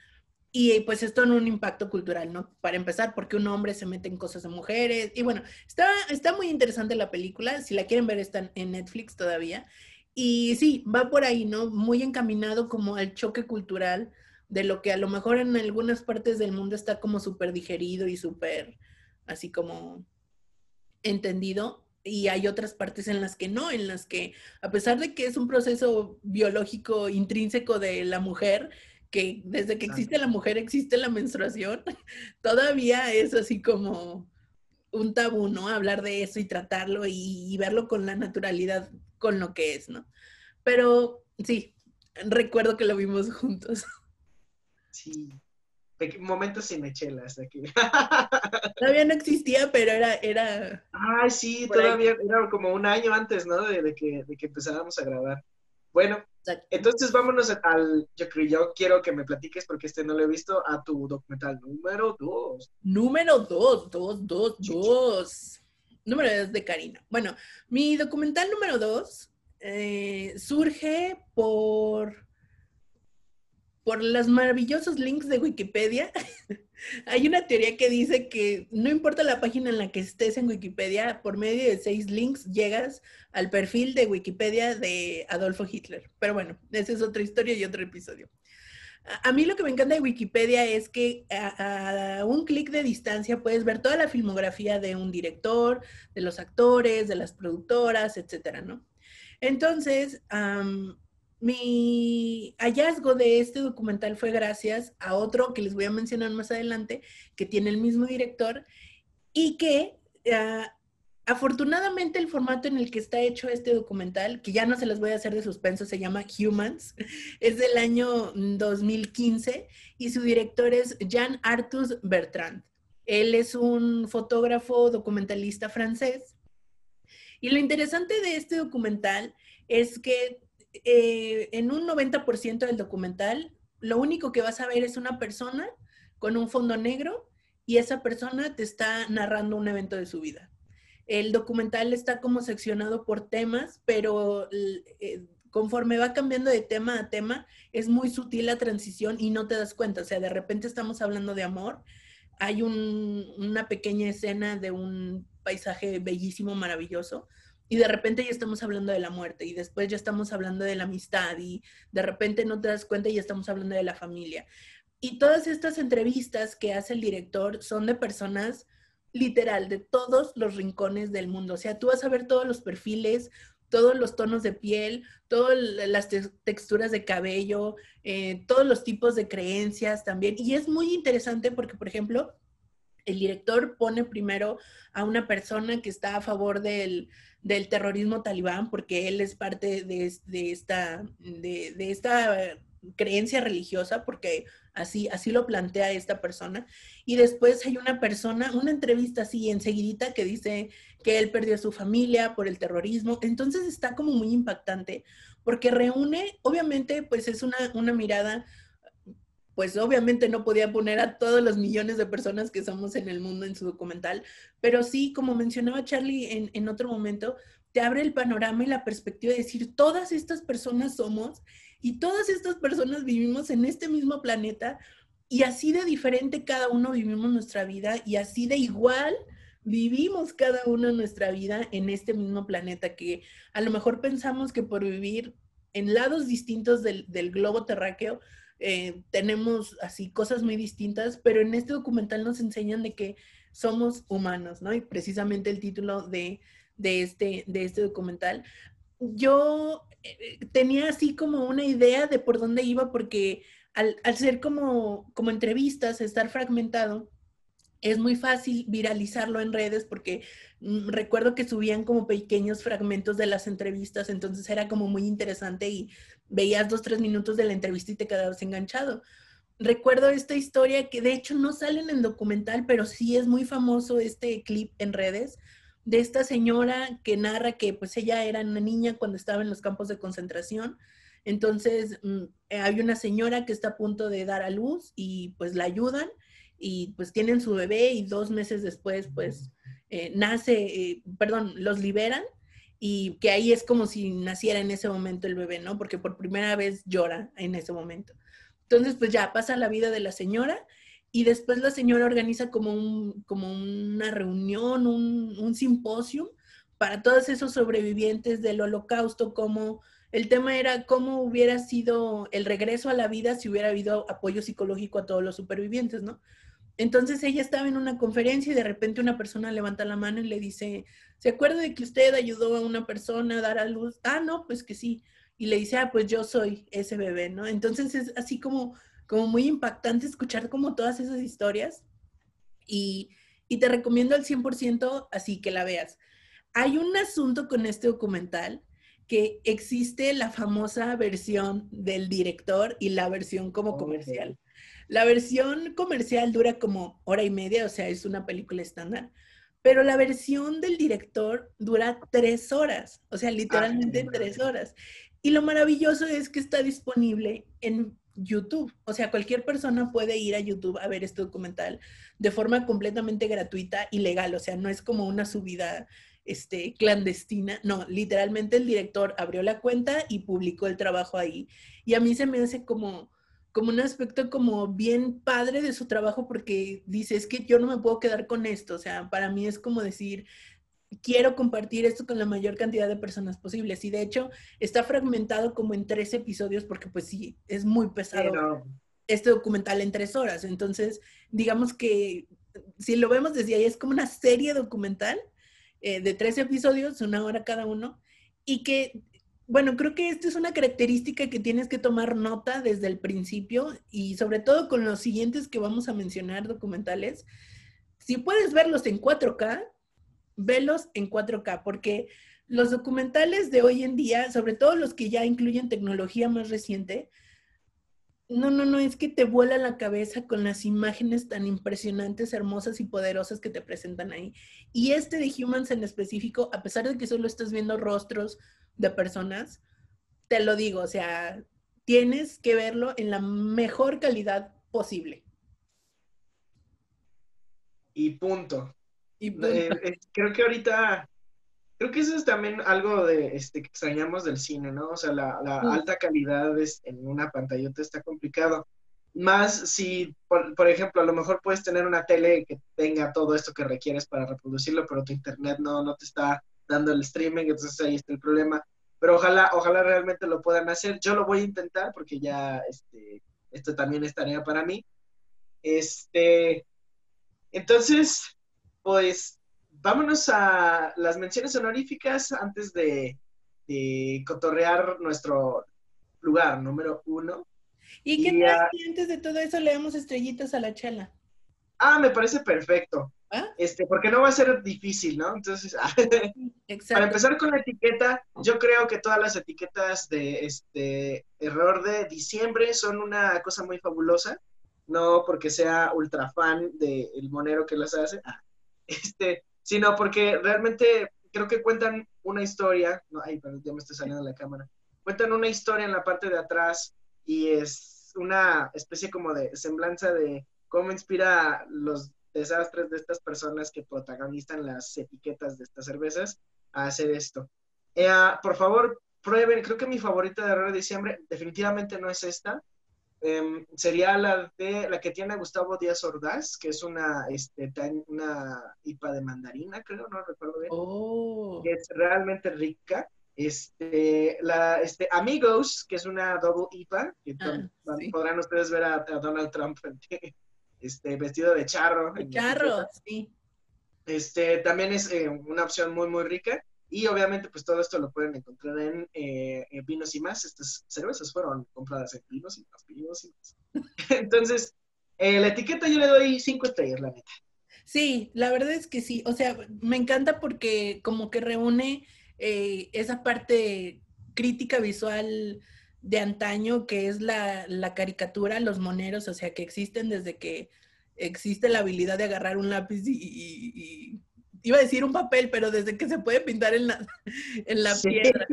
Y pues esto en un impacto cultural, ¿no? Para empezar, porque un hombre se mete en cosas de mujeres. Y bueno, está, está muy interesante la película. Si la quieren ver, está en Netflix todavía. Y sí, va por ahí, ¿no? Muy encaminado como al choque cultural de lo que a lo mejor en algunas partes del mundo está como súper digerido y súper así como entendido. Y hay otras partes en las que no, en las que a pesar de que es un proceso biológico intrínseco de la mujer, que desde que existe la mujer existe la menstruación, todavía es así como un tabú, ¿no? Hablar de eso y tratarlo y, y, verlo con la naturalidad con lo que es, ¿no? Pero sí, recuerdo que lo vimos juntos. Sí, momentos sin mechelas aquí. todavía no existía, pero era... era Ay, sí, todavía ahí. era como un año antes, ¿no? De, de, que, de que empezáramos a grabar. Bueno, entonces vámonos al, yo creo, yo quiero que me platiques, porque este no lo he visto, a tu documental número dos. Número dos, dos, dos, dos. Número dos de Karina. Bueno, mi documental número dos eh, surge por, por los maravillosos links de Wikipedia. Hay una teoría que dice que no importa la página en la que estés en Wikipedia, por medio de seis links llegas al perfil de Wikipedia de Adolfo Hitler. Pero bueno, esa es otra historia y otro episodio. A mí lo que me encanta de Wikipedia es que a, un clic de distancia puedes ver toda la filmografía de un director, de los actores, de las productoras, etcétera, ¿no? Entonces, mi hallazgo de este documental fue gracias a otro que les voy a mencionar más adelante, que tiene el mismo director y que ah, afortunadamente el formato en el que está hecho este documental, que ya no se les voy a hacer de suspenso, se llama Humans, es del año 2015 y su director es Jean Arthus Bertrand. Él es un fotógrafo documentalista francés. Y lo interesante de este documental es que eh, en un 90% del documental, lo único que vas a ver es una persona con un fondo negro y esa persona te está narrando un evento de su vida. El documental está como seccionado por temas, pero eh, conforme va cambiando de tema a tema, es muy sutil la transición y no te das cuenta. O sea, de repente estamos hablando de amor, hay una pequeña escena de un paisaje bellísimo, maravilloso, y de repente ya estamos hablando de la muerte y después ya estamos hablando de la amistad y de repente no te das cuenta y ya estamos hablando de la familia. Y todas estas entrevistas que hace el director son de personas literal de todos los rincones del mundo. O sea, tú vas a ver todos los perfiles, todos los tonos de piel, todas las texturas de cabello, eh, todos los tipos de creencias también. Y es muy interesante porque, por ejemplo, el director pone primero a una persona que está a favor del, del terrorismo talibán, porque él es parte de, esta, de, esta creencia religiosa, porque así, así lo plantea esta persona. Y después hay una persona, una entrevista así enseguidita que dice que él perdió a su familia por el terrorismo. Entonces está como muy impactante, porque reúne, obviamente, pues es una, una mirada pues obviamente no podía poner a todos los millones de personas que somos en el mundo en su documental, pero sí, como mencionaba Charlie en, otro momento, te abre el panorama y la perspectiva de decir, todas estas personas somos y todas estas personas vivimos en este mismo planeta y así de diferente cada uno vivimos nuestra vida y así de igual vivimos cada uno nuestra vida en este mismo planeta que a lo mejor pensamos que por vivir en lados distintos del, del globo terráqueo, eh, tenemos así cosas muy distintas, pero en este documental nos enseñan de que somos humanos, ¿no? Y precisamente el título de, este, de este documental. Yo eh, tenía así como una idea de por dónde iba porque al, al ser como, como entrevistas, estar fragmentado, es muy fácil viralizarlo en redes porque mm, recuerdo que subían como pequeños fragmentos de las entrevistas, entonces era como muy interesante y veías dos, tres minutos de la entrevista y te quedabas enganchado. Recuerdo esta historia que de hecho no sale en documental, pero sí es muy famoso este clip en redes de esta señora que narra que pues ella era una niña cuando estaba en los campos de concentración. Entonces mm, hay una señora que está a punto de dar a luz y pues la ayudan y pues tienen su bebé y dos meses después pues eh, nace, eh, perdón, los liberan y que ahí es como si naciera en ese momento el bebé, ¿no? Porque por primera vez llora en ese momento. Entonces pues ya pasa la vida de la señora y después la señora organiza como, un, como una reunión, un, un simposio para todos esos sobrevivientes del holocausto, como el tema era cómo hubiera sido el regreso a la vida si hubiera habido apoyo psicológico a todos los supervivientes, ¿no? Entonces ella estaba en una conferencia y de repente una persona levanta la mano y le dice, ¿se acuerda de que usted ayudó a una persona a dar a luz? Ah, no, pues que sí. Y le dice, ah, pues yo soy ese bebé, ¿no? Entonces es así como, como muy impactante escuchar como todas esas historias y, y te recomiendo al 100% así que la veas. Hay un asunto con este documental que existe la famosa versión del director y la versión como comercial. La versión comercial dura como hora y media, o sea, es una película estándar, pero la versión del director dura tres horas, o sea, ah, literalmente tres horas. Y lo maravilloso es que está disponible en YouTube. O sea, cualquier persona puede ir a YouTube a ver este documental de forma completamente gratuita y legal. O sea, no es como una subida este, clandestina. No, literalmente el director abrió la cuenta y publicó el trabajo ahí. Y a mí se me hace como, como un aspecto como bien padre de su trabajo porque dice, es que yo no me puedo quedar con esto. O sea, para mí es como decir, quiero compartir esto con la mayor cantidad de personas posibles. Y de hecho está fragmentado como en tres episodios porque pues sí, es muy pesado este documental en tres horas. Entonces, digamos que si lo vemos desde ahí, es como una serie documental eh, de tres episodios, una hora cada uno, y que, bueno, creo que esta es una característica que tienes que tomar nota desde el principio y sobre todo con los siguientes que vamos a mencionar documentales. Si puedes verlos en 4K, velos en 4K, porque los documentales de hoy en día, sobre todo los que ya incluyen tecnología más reciente, no, no, no, es que te vuela la cabeza con las imágenes tan impresionantes, hermosas y poderosas que te presentan ahí. Y este de Humans en específico, a pesar de que solo estás viendo rostros de personas, te lo digo, o sea, tienes que verlo en la mejor calidad posible. Y punto. Y. Eh, eh, creo que ahorita creo que eso es también algo de este que extrañamos del cine, ¿no? O sea, la, alta calidad es, en una pantallota está complicado. Más si, por, ejemplo, a lo mejor puedes tener una tele que tenga todo esto que requieres para reproducirlo, pero tu internet no, no te está dando el streaming, entonces ahí está el problema. Pero ojalá, ojalá realmente lo puedan hacer. Yo lo voy a intentar porque ya este, esto también es tarea para mí. Este, entonces, pues vámonos a las menciones honoríficas antes de, cotorrear nuestro lugar número uno. ¿Y qué tal si antes de todo eso le damos estrellitas a la chela? Ah, me parece perfecto. ¿Ah? Este, porque no va a ser difícil, ¿no? Entonces, para empezar con la etiqueta, yo creo que todas las etiquetas de este error de diciembre son una cosa muy fabulosa, no porque sea ultra fan del monero que las hace, ah, este, sino porque realmente creo que cuentan una historia, no, ay, pero ya me estoy saliendo la cámara, cuentan una historia en la parte de atrás y es una especie como de semblanza de cómo inspira los desastres de estas personas que protagonizan las etiquetas de estas cervezas a hacer esto. Eh, ah, por favor, prueben, creo que mi favorita de Error de Diciembre definitivamente no es esta, Em, sería la de la que tiene Gustavo Díaz Ordaz, que es una, este, una IPA de mandarina, creo, no recuerdo bien. Oh. Que es realmente rica. Este, la, este, Amigos, que es una double IPA, que ah, podrán ustedes ver a, Donald Trump este, vestido de charro. De charro, sí. Este, también es eh, una opción muy, muy rica. Y obviamente, pues todo esto lo pueden encontrar en, eh, Vinos y Más. Estas cervezas fueron compradas en Vinos y Más, Vinos y Más. Entonces, eh, la etiqueta yo le doy cinco estrellas, la neta. Sí, la verdad es que sí. O sea, me encanta porque como que reúne eh, esa parte crítica visual de antaño que es la, la, caricatura, los moneros, o sea, que existen desde que existe la habilidad de agarrar un lápiz y iba a decir un papel, pero desde que se puede pintar en la, en la piedra.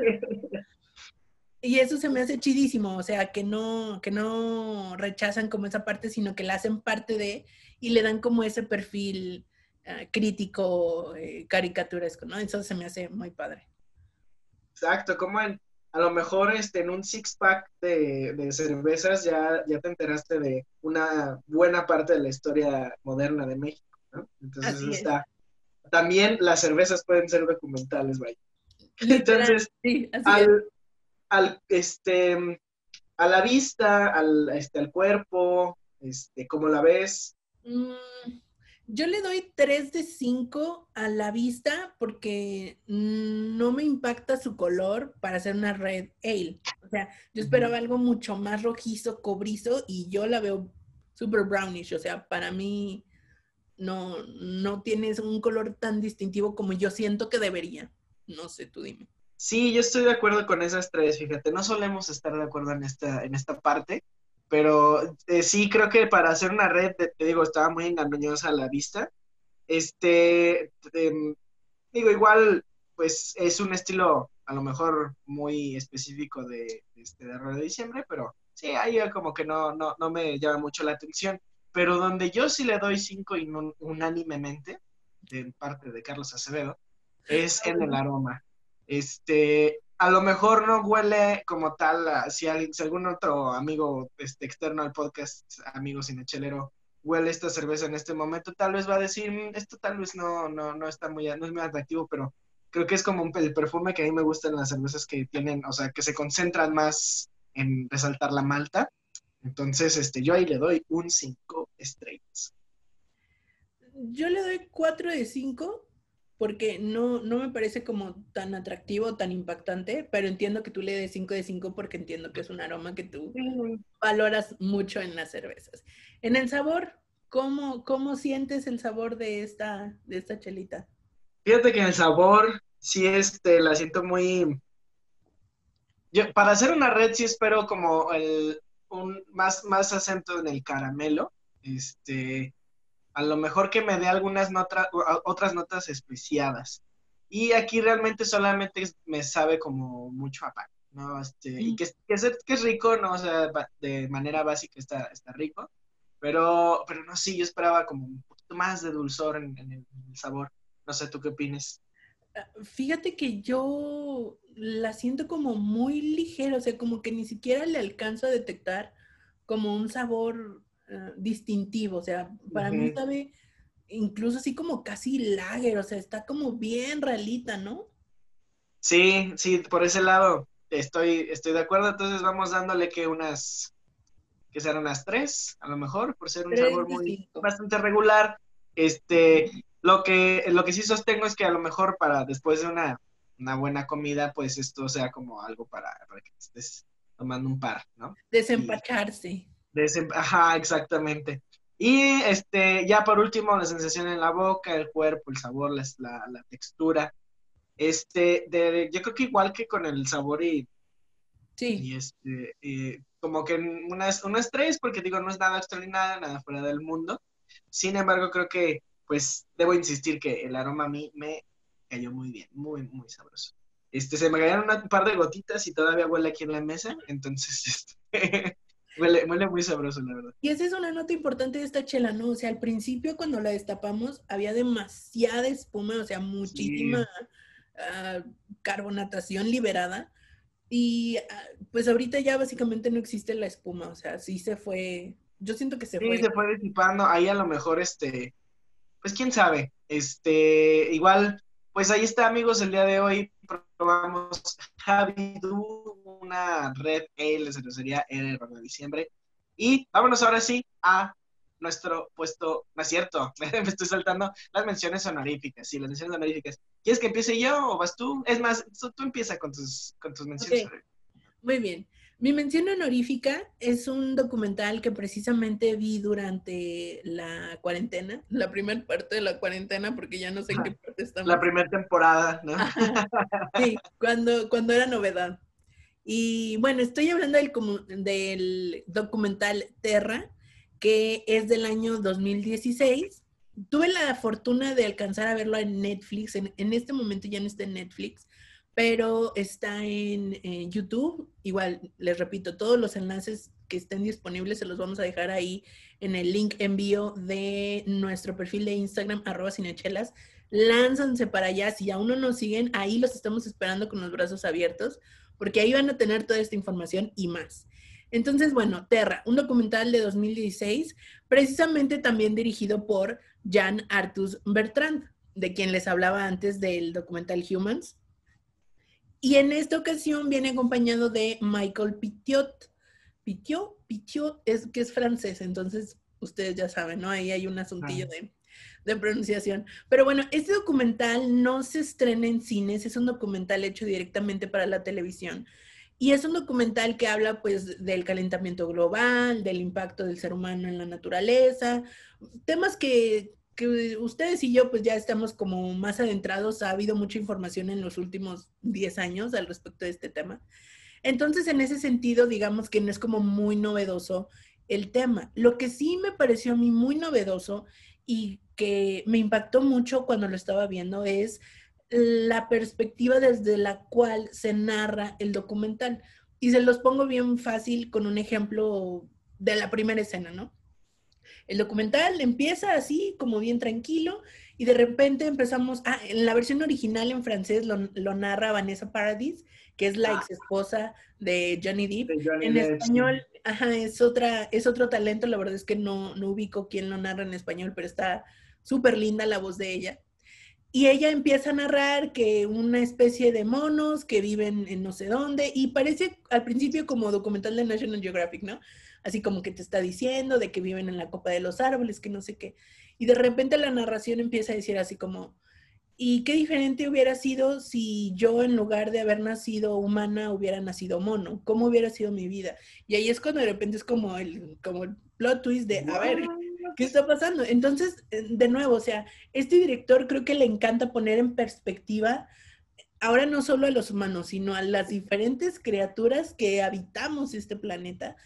Y eso se me hace chidísimo, o sea, que no, que no rechazan como esa parte, sino que la hacen parte de y le dan como ese perfil ah, crítico, eh, caricaturesco, ¿no? Eso se me hace muy padre. Exacto, como en, a lo mejor este, en un six-pack de, de, cervezas ya, ya te enteraste de una buena parte de la historia moderna de México, ¿no? Entonces está, también las cervezas pueden ser documentales, vaya. Entonces, al, este, a la vista, al, este, al cuerpo, este, ¿cómo la ves? Mm, yo le doy 3 de 5 a la vista porque no me impacta su color para hacer una red ale. O sea, yo esperaba algo mucho más rojizo, cobrizo y yo la veo super brownish. O sea, para mí no, no tienes un color tan distintivo como yo siento que debería. No sé, tú dime. Sí, yo estoy de acuerdo con esas tres, fíjate, no solemos estar de acuerdo en esta, en esta parte, pero eh, sí creo que para hacer una red, te, digo, estaba muy engañosa a la vista. Este, em, digo, igual, pues es un estilo a lo mejor muy específico de, este, de de diciembre, pero sí, ahí como que no, no, no me llama mucho la atención. Pero donde yo sí le doy cinco unánimemente, de parte de Carlos Acevedo, es en el aroma. Este, a lo mejor no huele como tal, si, algún otro amigo este, externo al podcast, amigo cinechelero, huele esta cerveza en este momento, tal vez va a decir, mm, esto tal vez no, no, no está muy, no es muy atractivo, pero creo que es como un, el perfume que a mí me gusta en las cervezas que tienen, o sea, que se concentran más en resaltar la malta. Entonces, este, yo ahí le doy un 5 estrellas. Yo le doy 4 de 5 porque no, no me parece como tan atractivo, tan impactante, pero entiendo que tú le des 5 de 5 porque entiendo que es un aroma que tú valoras mucho en las cervezas. En el sabor, ¿cómo, cómo sientes el sabor de esta, de esta chelita? Fíjate que el sabor sí este, la siento muy... Yo, para hacer una red sí espero como el, un, más, más acento en el caramelo. Este, a lo mejor que me dé algunas notas, otras notas especiadas. Y aquí realmente solamente me sabe como mucho a pan, ¿no? Este, Y que, que, es, que es rico, ¿no? O sea, de manera básica está, está rico. Pero, pero no, sí, yo esperaba como un poquito más de dulzor en, el, sabor. No sé, ¿tú qué opinas? Ah, fíjate que yo la siento como muy ligera, o sea, como que ni siquiera le alcanzo a detectar como un sabor eh, distintivo, o sea, para mí sabe incluso así como casi lager, o sea, está como bien realita, ¿no? Sí, sí, por ese lado estoy, estoy de acuerdo, entonces vamos dándole que unas, que serán unas tres, a lo mejor, por ser un sabor muy bastante regular. Este, lo que, lo que sí sostengo es que a lo mejor para después de una, una buena comida, pues esto sea como algo para, para que estés tomando un par, ¿no? Desempacharse. Ajá, exactamente. Y este, ya por último, la sensación en la boca, el cuerpo, el sabor, la, la, textura. Este, de, yo creo que igual que con el sabor y, sí. y este, como que unas, unas tres, porque digo, no es nada extraordinario, nada fuera del mundo. Sin embargo, creo que, pues, debo insistir que el aroma a mí me cayó muy bien, muy, muy sabroso. Este, se me cayeron un par de gotitas y todavía huele aquí en la mesa, entonces, este, Huele, muy sabroso, la verdad. Y esa es una nota importante de esta chela, ¿no? O sea, al principio cuando la destapamos había demasiada espuma, o sea, muchísima ah, carbonatación liberada. Y ah, pues ahorita ya básicamente no existe la espuma, o sea, sí se fue, yo siento que se fue. Sí, se fue disipando, ahí a lo mejor, este, pues quién sabe, este, igual, pues ahí está amigos, el día de hoy probamos Javi una red Ale de sería el de diciembre. Y vámonos ahora sí a nuestro puesto, no es cierto, me estoy saltando las menciones honoríficas, sí, las menciones honoríficas. ¿Quieres que empiece yo o vas tú? Es más, tú, empieza con tus, con tus menciones Muy bien. Mi mención honorífica es un documental que precisamente vi durante la cuarentena, la primera parte de la cuarentena, porque ya no sé en qué parte estamos. La primera temporada, ¿no? sí, cuando, cuando era novedad. Y bueno, estoy hablando del, documental Terra, que es del año 2016. Tuve la fortuna de alcanzar a verlo en Netflix. En, este momento ya no está en Netflix, pero está en, YouTube. Igual, les repito, todos los enlaces que estén disponibles se los vamos a dejar ahí en el link envío de nuestro perfil de Instagram, arroba cinechelas. Lánzanse para allá. Si aún no nos siguen, ahí los estamos esperando con los brazos abiertos porque ahí van a tener toda esta información y más. Entonces, bueno, Terra, un documental de 2016, precisamente también dirigido por Jan Artus Bertrand, de quien les hablaba antes del documental Humans. Y en esta ocasión viene acompañado de Michael Pitiot. Pitiot, Pitiot es que es francés, entonces ustedes ya saben, ¿no? Ahí hay un asuntillo de de pronunciación. Pero bueno, este documental no se estrena en cines, es un documental hecho directamente para la televisión. Y es un documental que habla pues del calentamiento global, del impacto del ser humano en la naturaleza, temas que, que ustedes y yo pues ya estamos como más adentrados, ha habido mucha información en los últimos 10 años al respecto de este tema. Entonces, en ese sentido, digamos que no es como muy novedoso el tema. Lo que sí me pareció a mí muy novedoso y que me impactó mucho cuando lo estaba viendo es la perspectiva desde la cual se narra el documental. Y se los pongo bien fácil con un ejemplo de la primera escena, ¿no? El documental empieza así, como bien tranquilo, y de repente empezamos, ah, en la versión original en francés lo, lo narra Vanessa Paradis, que es la Ah. ex esposa de Johnny Depp. De Johnny En español, ajá, es otra, es otro talento, la verdad es que no, no ubico quién lo narra en español, pero está súper linda la voz de ella. Y ella empieza a narrar que una especie de monos que viven en no sé dónde, y parece al principio como documental de National Geographic, ¿no? Así como que te está diciendo de que viven en la copa de los árboles, que no sé qué. Y de repente la narración empieza a decir así como, ¿y qué diferente hubiera sido si yo en lugar de haber nacido humana hubiera nacido mono? ¿Cómo hubiera sido mi vida? Y ahí es cuando de repente es como el, como el plot twist de, a ver, ¿qué está pasando? Entonces, eh, de nuevo, o sea, este director creo que le encanta poner en perspectiva ahora no solo a los humanos, sino a las diferentes criaturas que habitamos este planeta.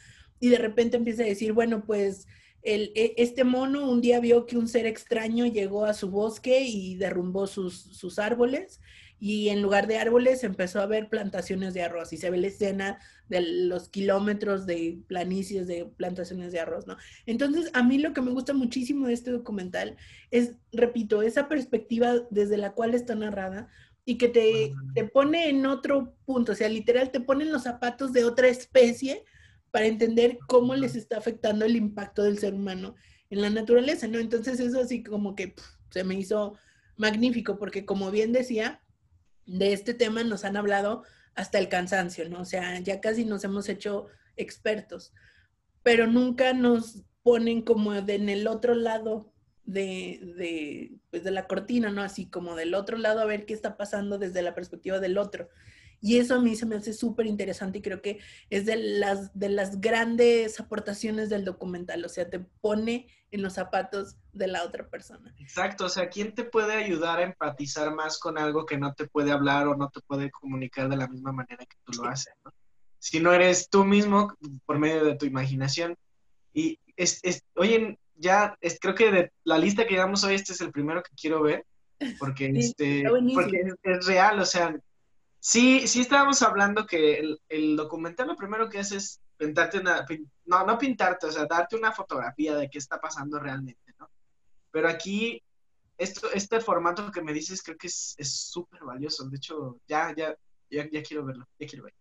Y de repente empieza a decir, bueno, pues el, e- este mono un día vio que un ser extraño llegó a su bosque y derrumbó sus, sus árboles. Y en lugar de árboles empezó a ver plantaciones de arroz y se ve la escena de los kilómetros de planicies de plantaciones de arroz, ¿no? Entonces, a mí lo que me gusta muchísimo de este documental es, repito, esa perspectiva desde la cual está narrada y que te, te pone en otro punto, o sea, literal te pone en los zapatos de otra especie para entender cómo les está afectando el impacto del ser humano en la naturaleza, ¿no? Entonces eso así como que pf, se me hizo magnífico, porque como bien decía, de este tema nos han hablado hasta el cansancio, ¿no? O sea, ya casi nos hemos hecho expertos, pero nunca nos ponen como de en el otro lado de, de, pues de la cortina, ¿no? Así como del otro lado a ver qué está pasando desde la perspectiva del otro. Y eso a mí se me hace súper interesante y creo que es de las, de las grandes aportaciones del documental, o sea, te pone en los zapatos de la otra persona. Exacto, o sea, ¿quién te puede ayudar a empatizar más con algo que no te puede hablar o no te puede comunicar de la misma manera que tú lo haces? ¿no? Si no eres tú mismo por medio de tu imaginación. Y es, es oye, ya es, creo que de la lista que llevamos hoy, este es el primero que quiero ver, porque, Sí, este, porque es, es real, o sea, sí, sí estábamos hablando que el, el documental lo primero que hace es pintarte una, no, no pintarte, o sea, darte una fotografía de qué está pasando realmente, ¿no? Pero aquí, esto, este formato que me dices creo que es súper valioso. De hecho, ya, ya, ya, ya quiero verlo, ya quiero verlo.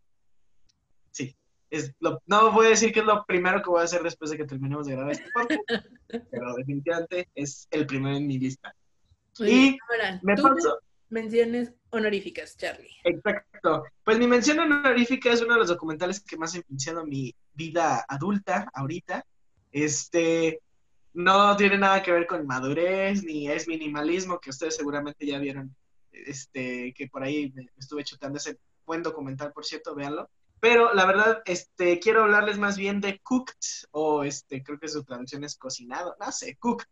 Sí, es lo, no voy a decir que es lo primero que voy a hacer después de que terminemos de grabar este podcast, pero definitivamente es el primero en mi lista. Y Abraham, Me tú paso, menciones honoríficas, Charlie. Exacto. Pues mi mención honorífica es uno de los documentales que más ha influenciado mi vida adulta ahorita. Este no tiene nada que ver con madurez ni es minimalismo, que ustedes seguramente ya vieron, este, que por ahí me estuve chutando ese buen documental, por cierto, véanlo. Pero la verdad, este, quiero hablarles más bien de Cooked, o este, creo que su traducción es cocinado, no sé, Cooked.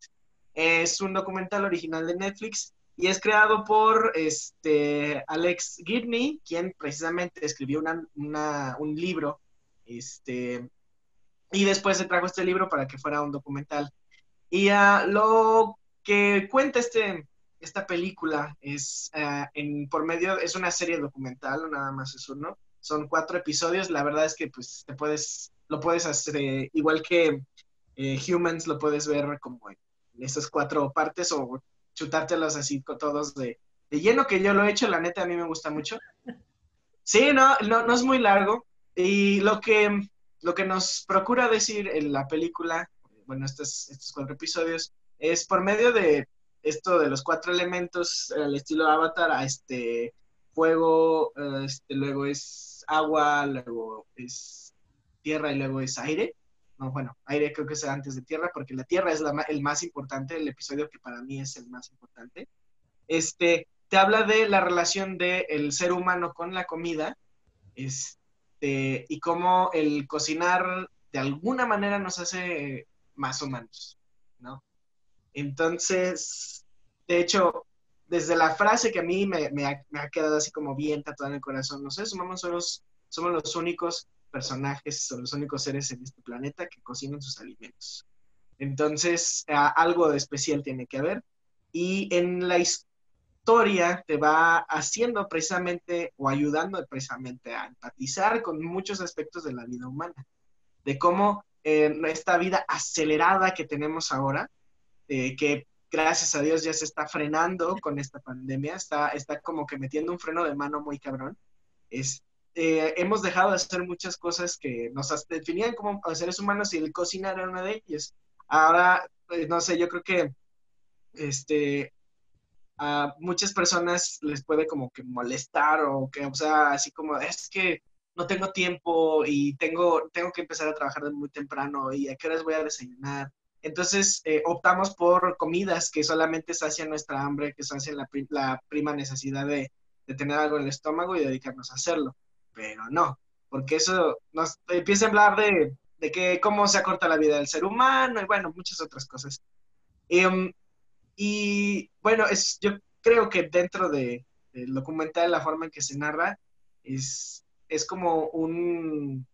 Es un documental original de Netflix y es creado por este, Alex Gibney, quien precisamente escribió una, una- un libro, este, y después se trajo este libro para que fuera un documental. Y ah, lo que cuenta este, esta película es ah, en, por medio, es una serie documental, nada más es uno, son cuatro episodios, la verdad es que pues te puedes, lo puedes hacer, eh, igual que eh, Humans, lo puedes ver como en esas cuatro partes o chutártelos así con todos de, de lleno que yo lo he hecho, la neta a mí me gusta mucho. Sí, no, no, no es muy largo. Y lo que, lo que nos procura decir en la película, bueno, estos, estos cuatro episodios, es por medio de esto de los cuatro elementos, al estilo Avatar, a este fuego, eh, este, luego es agua, luego es tierra y luego es aire. No, bueno, aire creo que es antes de tierra, porque la tierra es el más importante, el episodio que para mí es el más importante. Este, te habla de la relación del ser humano con la comida, este, y cómo el cocinar de alguna manera nos hace más humanos, ¿no? Entonces, de hecho, desde la frase que a mí me, me ha, me ha quedado así como bien tatuada en el corazón, no sé, somos los, somos los únicos personajes o los únicos seres en este planeta que cocinan sus alimentos. Entonces, algo de especial tiene que haber. Y en la historia te va haciendo precisamente o ayudando precisamente a empatizar con muchos aspectos de la vida humana, de cómo eh, esta vida acelerada que tenemos ahora, eh, que gracias a Dios ya se está frenando con esta pandemia, está, está como que metiendo un freno de mano muy cabrón. Es, eh, hemos dejado de hacer muchas cosas que nos definían como seres humanos y el cocinar era una de ellas. Ahora, pues, no sé, yo creo que este, a muchas personas les puede como que molestar o que, o sea, así como, es que no tengo tiempo y tengo, tengo que empezar a trabajar muy temprano y a qué horas voy a desayunar. Entonces eh, optamos por comidas que solamente sacian nuestra hambre, que sacian la, la prima necesidad de, de, tener algo en el estómago y dedicarnos a hacerlo. Pero no, porque eso empieza a hablar de, de que cómo se acorta la vida del ser humano y bueno, muchas otras cosas. Em, y bueno, es, yo creo que dentro de, del documental, la forma en que se narra, es, es como un,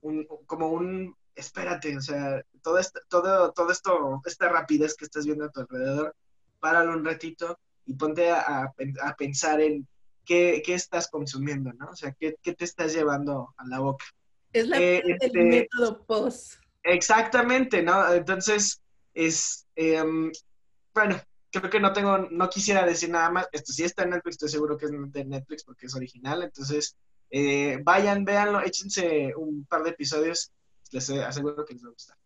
un, como un, espérate, o sea, todo esto, todo, todo esto, esta rapidez que estás viendo a tu alrededor, páralo un ratito y ponte a, a, pensar en qué, qué, estás consumiendo, ¿no? O sea, qué, qué, te estás llevando a la boca. Es la eh, parte este, del método POS. Exactamente, ¿no? Entonces, es, eh, bueno, creo que no tengo, no quisiera decir nada más. Esto sí está en Netflix, estoy seguro que es de Netflix porque es original. Entonces, eh, vayan, véanlo, échense un par de episodios, les aseguro que les va a gustar.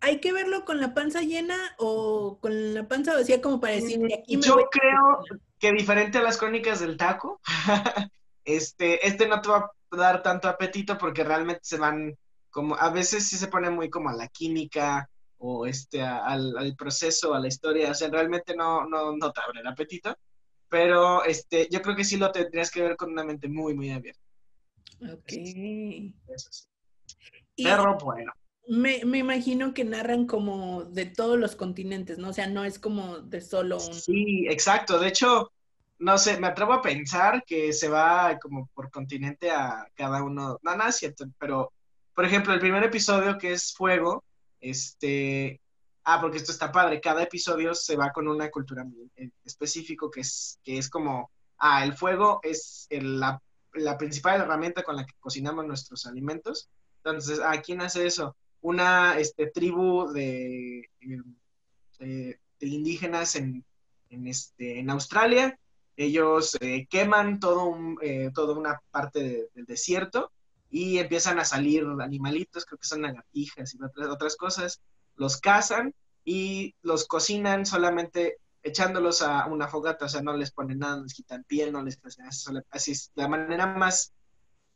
¿Hay que verlo con la panza llena o con la panza vacía como para decir que aquí me Yo creo que diferente a las crónicas del taco, este, este no te va a dar tanto apetito porque realmente se van como, a veces sí se pone muy como a la química, o este, al, al, proceso, a la historia, o sea, realmente no, no, no te abre el apetito, pero este, yo creo que sí lo tendrías que ver con una mente muy, muy abierta. Ok. Eso sí. Pero bueno. Me, me, imagino que narran como de todos los continentes, ¿no? O sea, no es como de solo un... Sí, exacto. De hecho, no sé, me atrevo a pensar que se va como por continente a cada uno. No, no es cierto, pero, por ejemplo, el primer episodio que es Fuego, este, ah, porque esto está padre, cada episodio se va con una cultura específico que es, que es como, ah, el fuego es la, la, principal herramienta con la que cocinamos nuestros alimentos. Entonces, ¿a quién hace eso? Una este, tribu de, de, indígenas en, en, este, Australia. Ellos eh, queman todo un, eh, toda una parte del desierto y empiezan a salir animalitos, creo que son lagartijas y otras, otras cosas, los cazan y los cocinan solamente echándolos a una fogata, o sea, no les ponen nada, no les quitan piel, no les así es la manera más,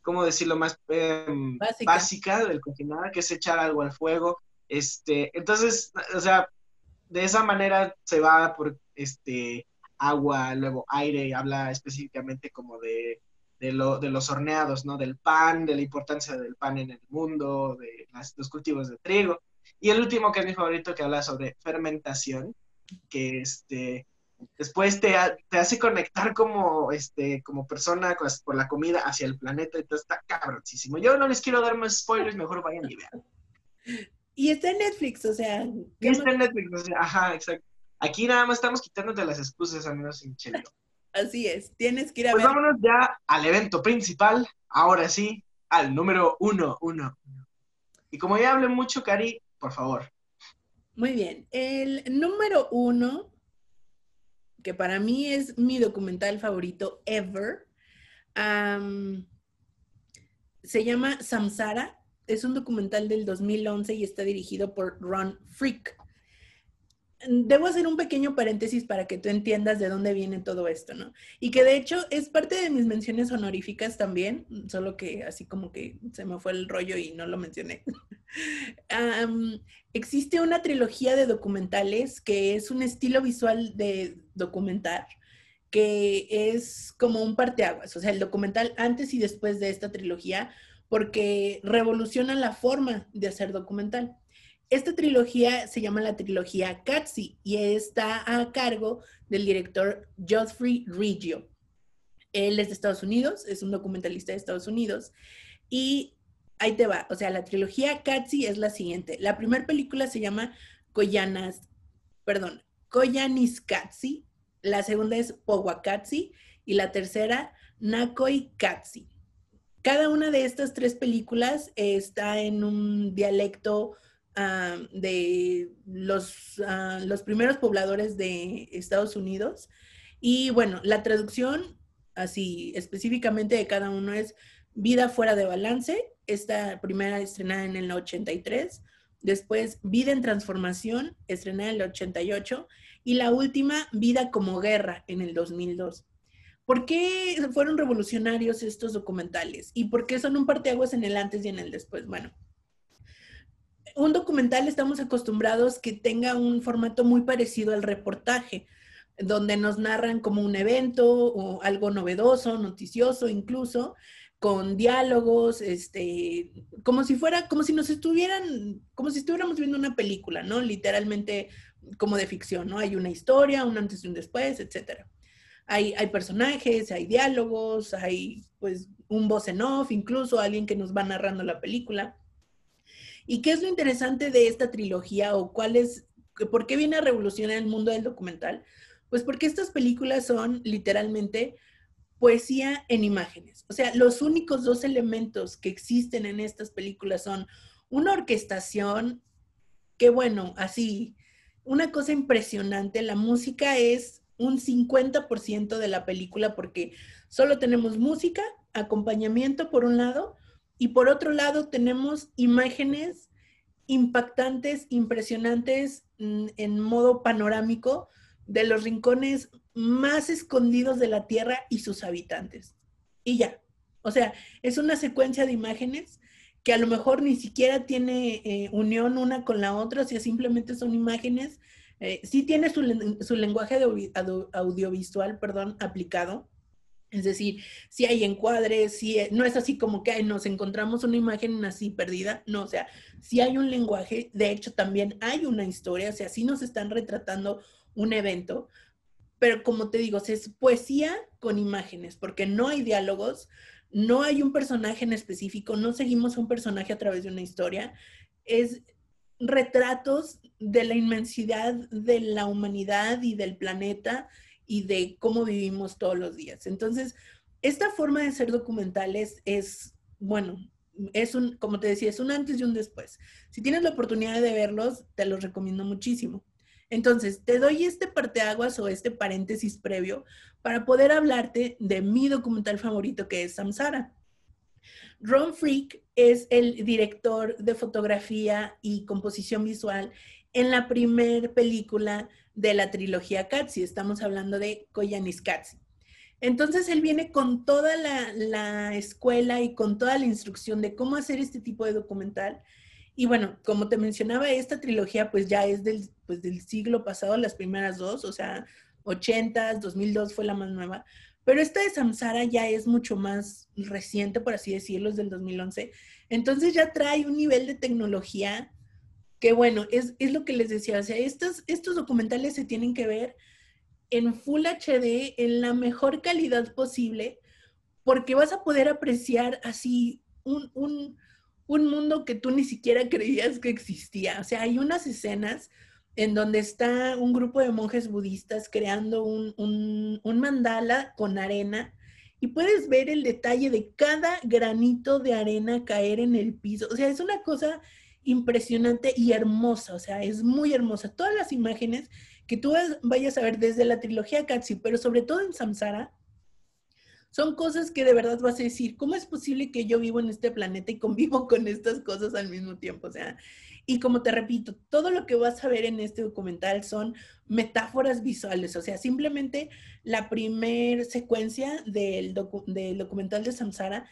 ¿cómo decirlo?, más em, básica. básica. del cocinar, que es echar algo al fuego, este, entonces, o sea, de esa manera se va por, este, agua, luego aire, habla específicamente como de de, lo, de los horneados, ¿no? Del pan, de la importancia del pan en el mundo, de los cultivos de trigo. Y el último, que es mi favorito, que habla sobre fermentación, que este, después te, te hace conectar como, este, como persona por la comida hacia el planeta. Entonces está cabroncísimo. Yo no les quiero dar más spoilers, mejor vayan y vean. Y está en Netflix, o sea. Y está en Netflix, o sea, ajá, exacto. Aquí nada más estamos quitándote las excusas, amigos sin chelo. Así es, tienes que ir a pues ver. vámonos ya al evento principal, ahora sí, al número uno, uno. Y como ya hablé mucho, Cari, por favor. Muy bien, el número uno, que para mí es mi documental favorito ever, se llama Samsara. Es un documental del 2011 y está dirigido por Ron Freak debo hacer un pequeño paréntesis para que tú entiendas de dónde viene todo esto, ¿no? Y que de hecho es parte de mis menciones honoríficas también, solo que así como que se me fue el rollo y no lo mencioné. existe una trilogía de documentales que es un estilo visual de documentar que es como un parteaguas, o sea, el documental antes y después de esta trilogía, porque revoluciona la forma de hacer documental. Esta trilogía se llama la trilogía Katsi y está a cargo del director Geoffrey Riggio. Él es de Estados Unidos, es un documentalista de Estados Unidos. Y ahí te va, o sea, la trilogía Katsi es la siguiente. La primera película se llama Koyanas, perdón, Koyanis Katsi. La segunda es Powakatsi y la tercera Nakoi Katsi. Cada una de estas tres películas está en un dialecto ah, de los, ah, los primeros pobladores de Estados Unidos. Y bueno, la traducción, así específicamente de cada uno es Vida fuera de balance, esta primera estrenada en el 83, después Vida en transformación, estrenada en el 88, y la última, Vida como guerra, en el 2002. ¿Por qué fueron revolucionarios estos documentales? ¿Y por qué son un parteaguas en el antes y en el después? Bueno, un documental estamos acostumbrados que tenga un formato muy parecido al reportaje, donde nos narran como un evento o algo novedoso, noticioso incluso, con diálogos, este, como si fuera, como si nos estuvieran, como si estuviéramos viendo una película, ¿no? Literalmente como de ficción, ¿no? Hay una historia, un antes y un después, etcétera. Hay, personajes, hay diálogos, hay pues un voz en off, incluso alguien que nos va narrando la película. ¿Y qué es lo interesante de esta trilogía o cuál es, por qué viene a revolucionar el mundo del documental? Pues porque estas películas son literalmente poesía en imágenes. O sea, los únicos dos elementos que existen en estas películas son una orquestación, que bueno, así, una cosa impresionante, la música es un 50% de la película porque solo tenemos música, acompañamiento por un lado, y por otro lado tenemos imágenes impactantes, impresionantes mm, en modo panorámico de los rincones más escondidos de la Tierra y sus habitantes. Y ya. O sea, es una secuencia de imágenes que a lo mejor ni siquiera tiene eh, unión una con la otra, o sea, simplemente son imágenes. Eh, sí tiene su, lenguaje audiovisual, perdón, aplicado. Es decir, si hay encuadres, si no es así como que nos encontramos una imagen así perdida, no, o sea, si hay un lenguaje, de hecho también hay una historia, o sea, sí nos están retratando un evento, pero como te digo, es poesía con imágenes, porque no hay diálogos, no hay un personaje en específico, no seguimos un personaje a través de una historia, es retratos de la inmensidad de la humanidad y del planeta y de cómo vivimos todos los días. Entonces, esta forma de ser documentales es, bueno, es un, como te decía, es un antes y un después. Si tienes la oportunidad de verlos, te los recomiendo muchísimo. Entonces, te doy este parteaguas o este paréntesis previo para poder hablarte de mi documental favorito que es Samsara. Ron Freak es el director de fotografía y composición visual en la primer película de la trilogía Katsi. Estamos hablando de Koyanis Katsi. Entonces él viene con toda la, la, escuela y con toda la instrucción de cómo hacer este tipo de documental y bueno, como te mencionaba, esta trilogía pues ya es del, pues, del siglo pasado, las primeras dos, o sea, 80, 2002 fue la más nueva. Pero esta de Samsara ya es mucho más reciente, por así decirlo, es del 2011. Entonces ya trae un nivel de tecnología que, bueno, es, es lo que les decía. O sea, estos, estos documentales se tienen que ver en Full HD, en la mejor calidad posible, porque vas a poder apreciar así un, un un mundo que tú ni siquiera creías que existía. O sea, hay unas escenas en donde está un grupo de monjes budistas creando un, mandala con arena y puedes ver el detalle de cada granito de arena caer en el piso. O sea, es una cosa impresionante y hermosa, o sea, es muy hermosa. Todas las imágenes que tú vayas a ver desde la trilogía Katsu, pero sobre todo en Samsara, son cosas que de verdad vas a decir, ¿cómo es posible que yo vivo en este planeta y convivo con estas cosas al mismo tiempo? O sea, y como te repito, todo lo que vas a ver en este documental son metáforas visuales, o sea, simplemente la primer secuencia del, del documental de Samsara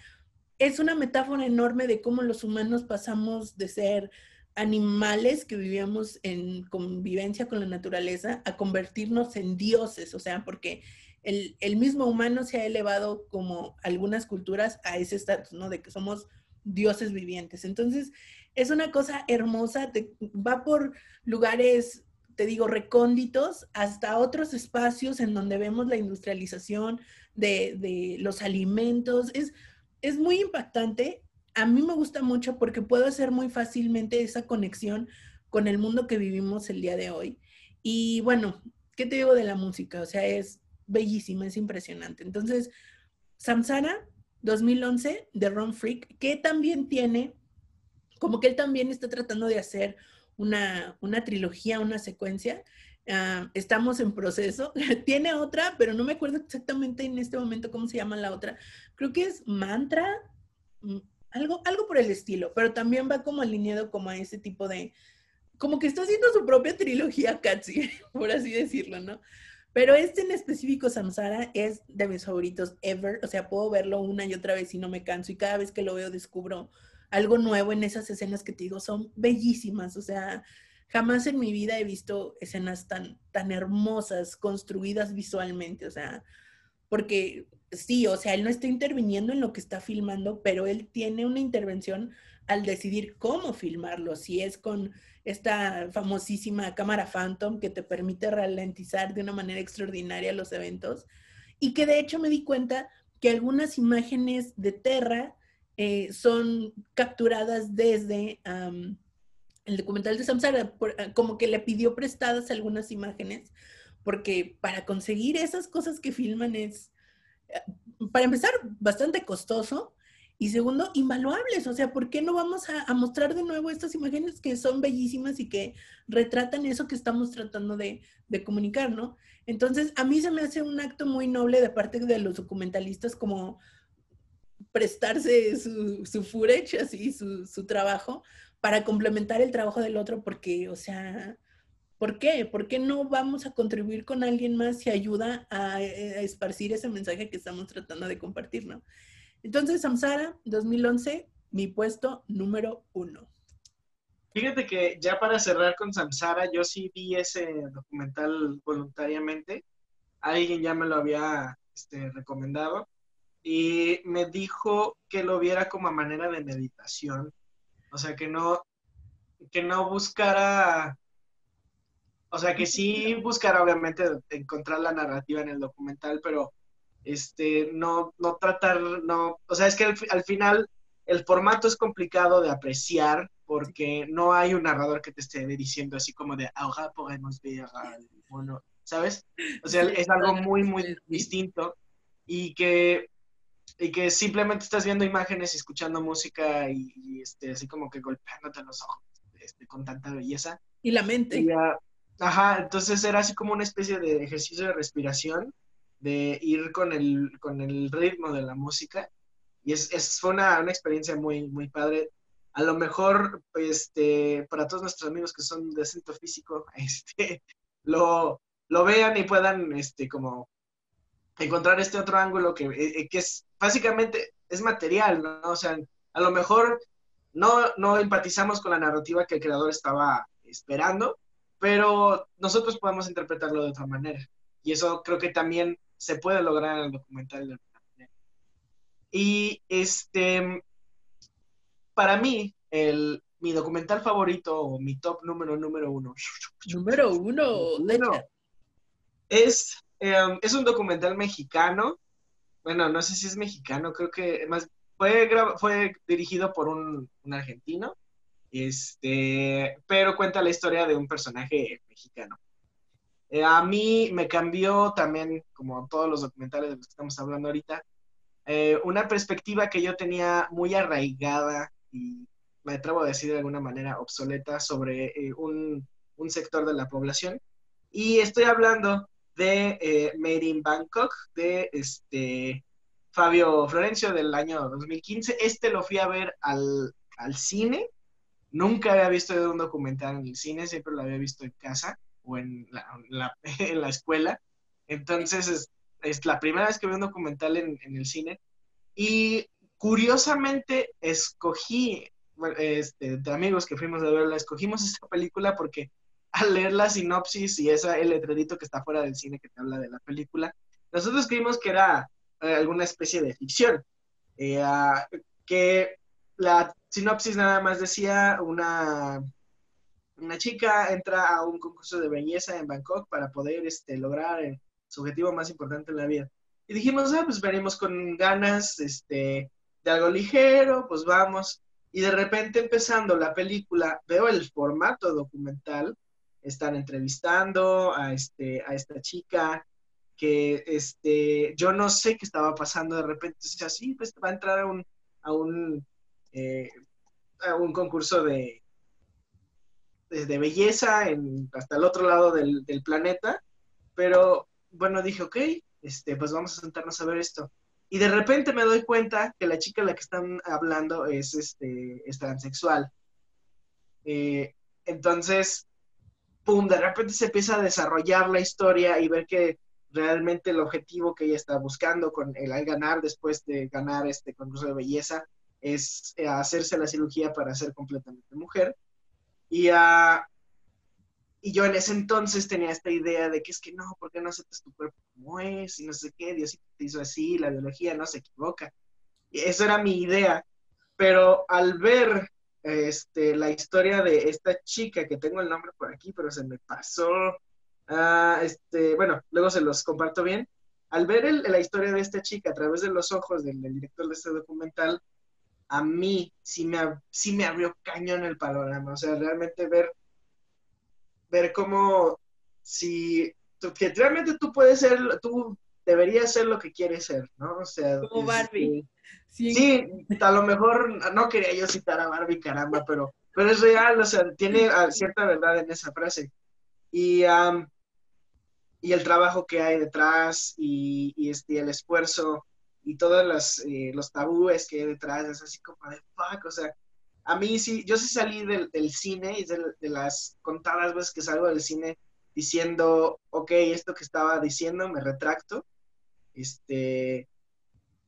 es una metáfora enorme de cómo los humanos pasamos de ser animales que vivíamos en convivencia con la naturaleza a convertirnos en dioses, o sea, porque el, mismo humano se ha elevado como algunas culturas a ese estatus, ¿no? De que somos dioses vivientes. Entonces, es una cosa hermosa, va por lugares, te digo, recónditos, hasta otros espacios en donde vemos la industrialización de, los alimentos. Es, es muy impactante. A mí me gusta mucho porque puedo hacer muy fácilmente esa conexión con el mundo que vivimos el día de hoy. Y bueno, ¿qué te digo de la música? O sea, es bellísima, es impresionante. Entonces, Samsara 2011 de Ron Freak, que también tiene como que él también está tratando de hacer una, una trilogía, una secuencia. Ah, estamos en proceso. Tiene otra, pero no me acuerdo exactamente en este momento cómo se llama la otra. Creo que es Mantra, mm, algo, algo por el estilo, pero también va como alineado como a ese tipo de, como que está haciendo su propia trilogía Katsi, por así decirlo, ¿no? Pero este en específico, Samsara, es de mis favoritos ever. O sea, puedo verlo una y otra vez y no me canso. Y cada vez que lo veo descubro algo nuevo en esas escenas que te digo. Son bellísimas. O sea, jamás en mi vida he visto escenas tan, tan hermosas, construidas visualmente. O sea, porque sí, o sea, él no está interviniendo en lo que está filmando, pero él tiene una intervención al decidir cómo filmarlo. Si es con esta famosísima cámara Phantom que te permite ralentizar de una manera extraordinaria los eventos. Y que de hecho me di cuenta que algunas imágenes de Terra eh, son capturadas desde el documental de Samsara, ah, como que le pidió prestadas algunas imágenes, porque para conseguir esas cosas que filman es, eh, para empezar, bastante costoso y segundo, invaluables. O sea, ¿por qué no vamos a, mostrar de nuevo estas imágenes que son bellísimas y que retratan eso que estamos tratando de, comunicar, ¿no? Entonces, a mí se me hace un acto muy noble de parte de los documentalistas como prestarse su, su footage, así, su, su trabajo, para complementar el trabajo del otro, porque, o sea, ¿Por qué? ¿Por qué no vamos a contribuir con alguien más y ayuda a, a, esparcir ese mensaje que estamos tratando de compartir, ¿no? Entonces, Samsara, 2011, mi puesto número uno. Fíjate que ya para cerrar con Samsara, yo sí vi ese documental voluntariamente. Alguien ya me lo había este, recomendado y me dijo que lo viera como a manera de meditación. O sea, que no, que no buscara, o sea, que sí buscara obviamente encontrar la narrativa en el documental, pero este, no, no tratar, no, o sea, es que al, final el formato es complicado de apreciar porque no hay un narrador que te esté diciendo así como de ahora podemos ver al mono, ¿sabes? O sea, es algo muy, muy distinto y que, y que simplemente estás viendo imágenes y escuchando música y, este, así como que golpeándote los ojos este, con tanta belleza. Y la mente. ajá, entonces era así como una especie de ejercicio de respiración de ir con el, con el ritmo de la música. Y es, es fue una, una, experiencia muy, muy padre. A lo mejor, este, para todos nuestros amigos que son de acento físico, este, lo, lo vean y puedan, este, como encontrar este otro ángulo que, eh, eh, que es básicamente es material, ¿no? O sea, a lo mejor no, no empatizamos con la narrativa que el creador estaba esperando, pero nosotros podemos interpretarlo de otra manera. Y eso creo que también se puede lograr en el documental Y este, para mí, el, mi documental favorito o mi top número número uno. Número uno, es, em, es un documental mexicano. Bueno, no sé si es mexicano, creo que más fue, fue dirigido por un, un argentino, este, pero cuenta la historia de un personaje mexicano. Eh, a mí me cambió también, como todos los documentales de los que estamos hablando ahorita, eh, una perspectiva que yo tenía muy arraigada y me atrevo a decir de alguna manera obsoleta sobre eh, un, un, sector de la población. Y estoy hablando de Made in Bangkok, de este, Fabio Florencio del año 2015. Este lo fui a ver al, al cine. Nunca había visto un documental en el cine, siempre lo había visto en casa o en la, en la, escuela. Entonces es, la primera vez que veo un documental en, el cine. Y curiosamente escogí, este, de amigos que fuimos a verla, escogimos esta película porque al leer la sinopsis y esa, el letrerito que está fuera del cine que te habla de la película, nosotros creímos que era eh, alguna especie de ficción. Eh, que la sinopsis nada más decía una una chica entra a un concurso de belleza en Bangkok para poder este, lograr su objetivo más importante en la vida. Y dijimos, ah, pues venimos con ganas este, de algo ligero, pues vamos. Y de repente empezando la película, veo el formato documental, están entrevistando a, este, a esta chica que este, yo no sé qué estaba pasando, de repente, o sea, sí, pues va a entrar a un, a un eh, a un concurso de, de, belleza hasta el otro lado del, del planeta, pero bueno, dije, ok, este, pues vamos a sentarnos a ver esto. Y de repente me doy cuenta que la chica a la que están hablando es, este, es transexual. Eh, entonces, pum, de repente se empieza a desarrollar la historia y ver que realmente el objetivo que ella está buscando con el al ganar después de ganar este concurso de belleza es eh, hacerse la cirugía para ser completamente mujer. Y, ah, y yo en ese entonces tenía esta idea de que es que no, ¿por qué no aceptas tu cuerpo como es? Y no sé qué, Dios te hizo así, la biología no se equivoca. Y eso era mi idea. Pero al ver este, la historia de esta chica, que tengo el nombre por aquí, pero se me pasó, ah, este, bueno, luego se los comparto bien. Al ver el- la historia de esta chica a través de los ojos del, del director de este documental, a mí sí me, sí me abrió cañón el panorama. O sea, realmente ver, ver cómo si tú- que realmente tú puedes ser, tú deberías ser lo que quieres ser, ¿no? O sea, Como Barbie. Sí, Sí, a lo mejor no quería yo citar a Barbie, caramba, pero, pero es real, o sea, tiene cierta verdad en esa frase. Y, am, y el trabajo que hay detrás y, y este, el esfuerzo y todos los, eh, los tabúes que hay detrás, es así como de fuck, o sea, a mí sí, yo sí salí del, del cine y de, de las contadas veces que salgo del cine diciendo, ok, esto que estaba diciendo me retracto, este,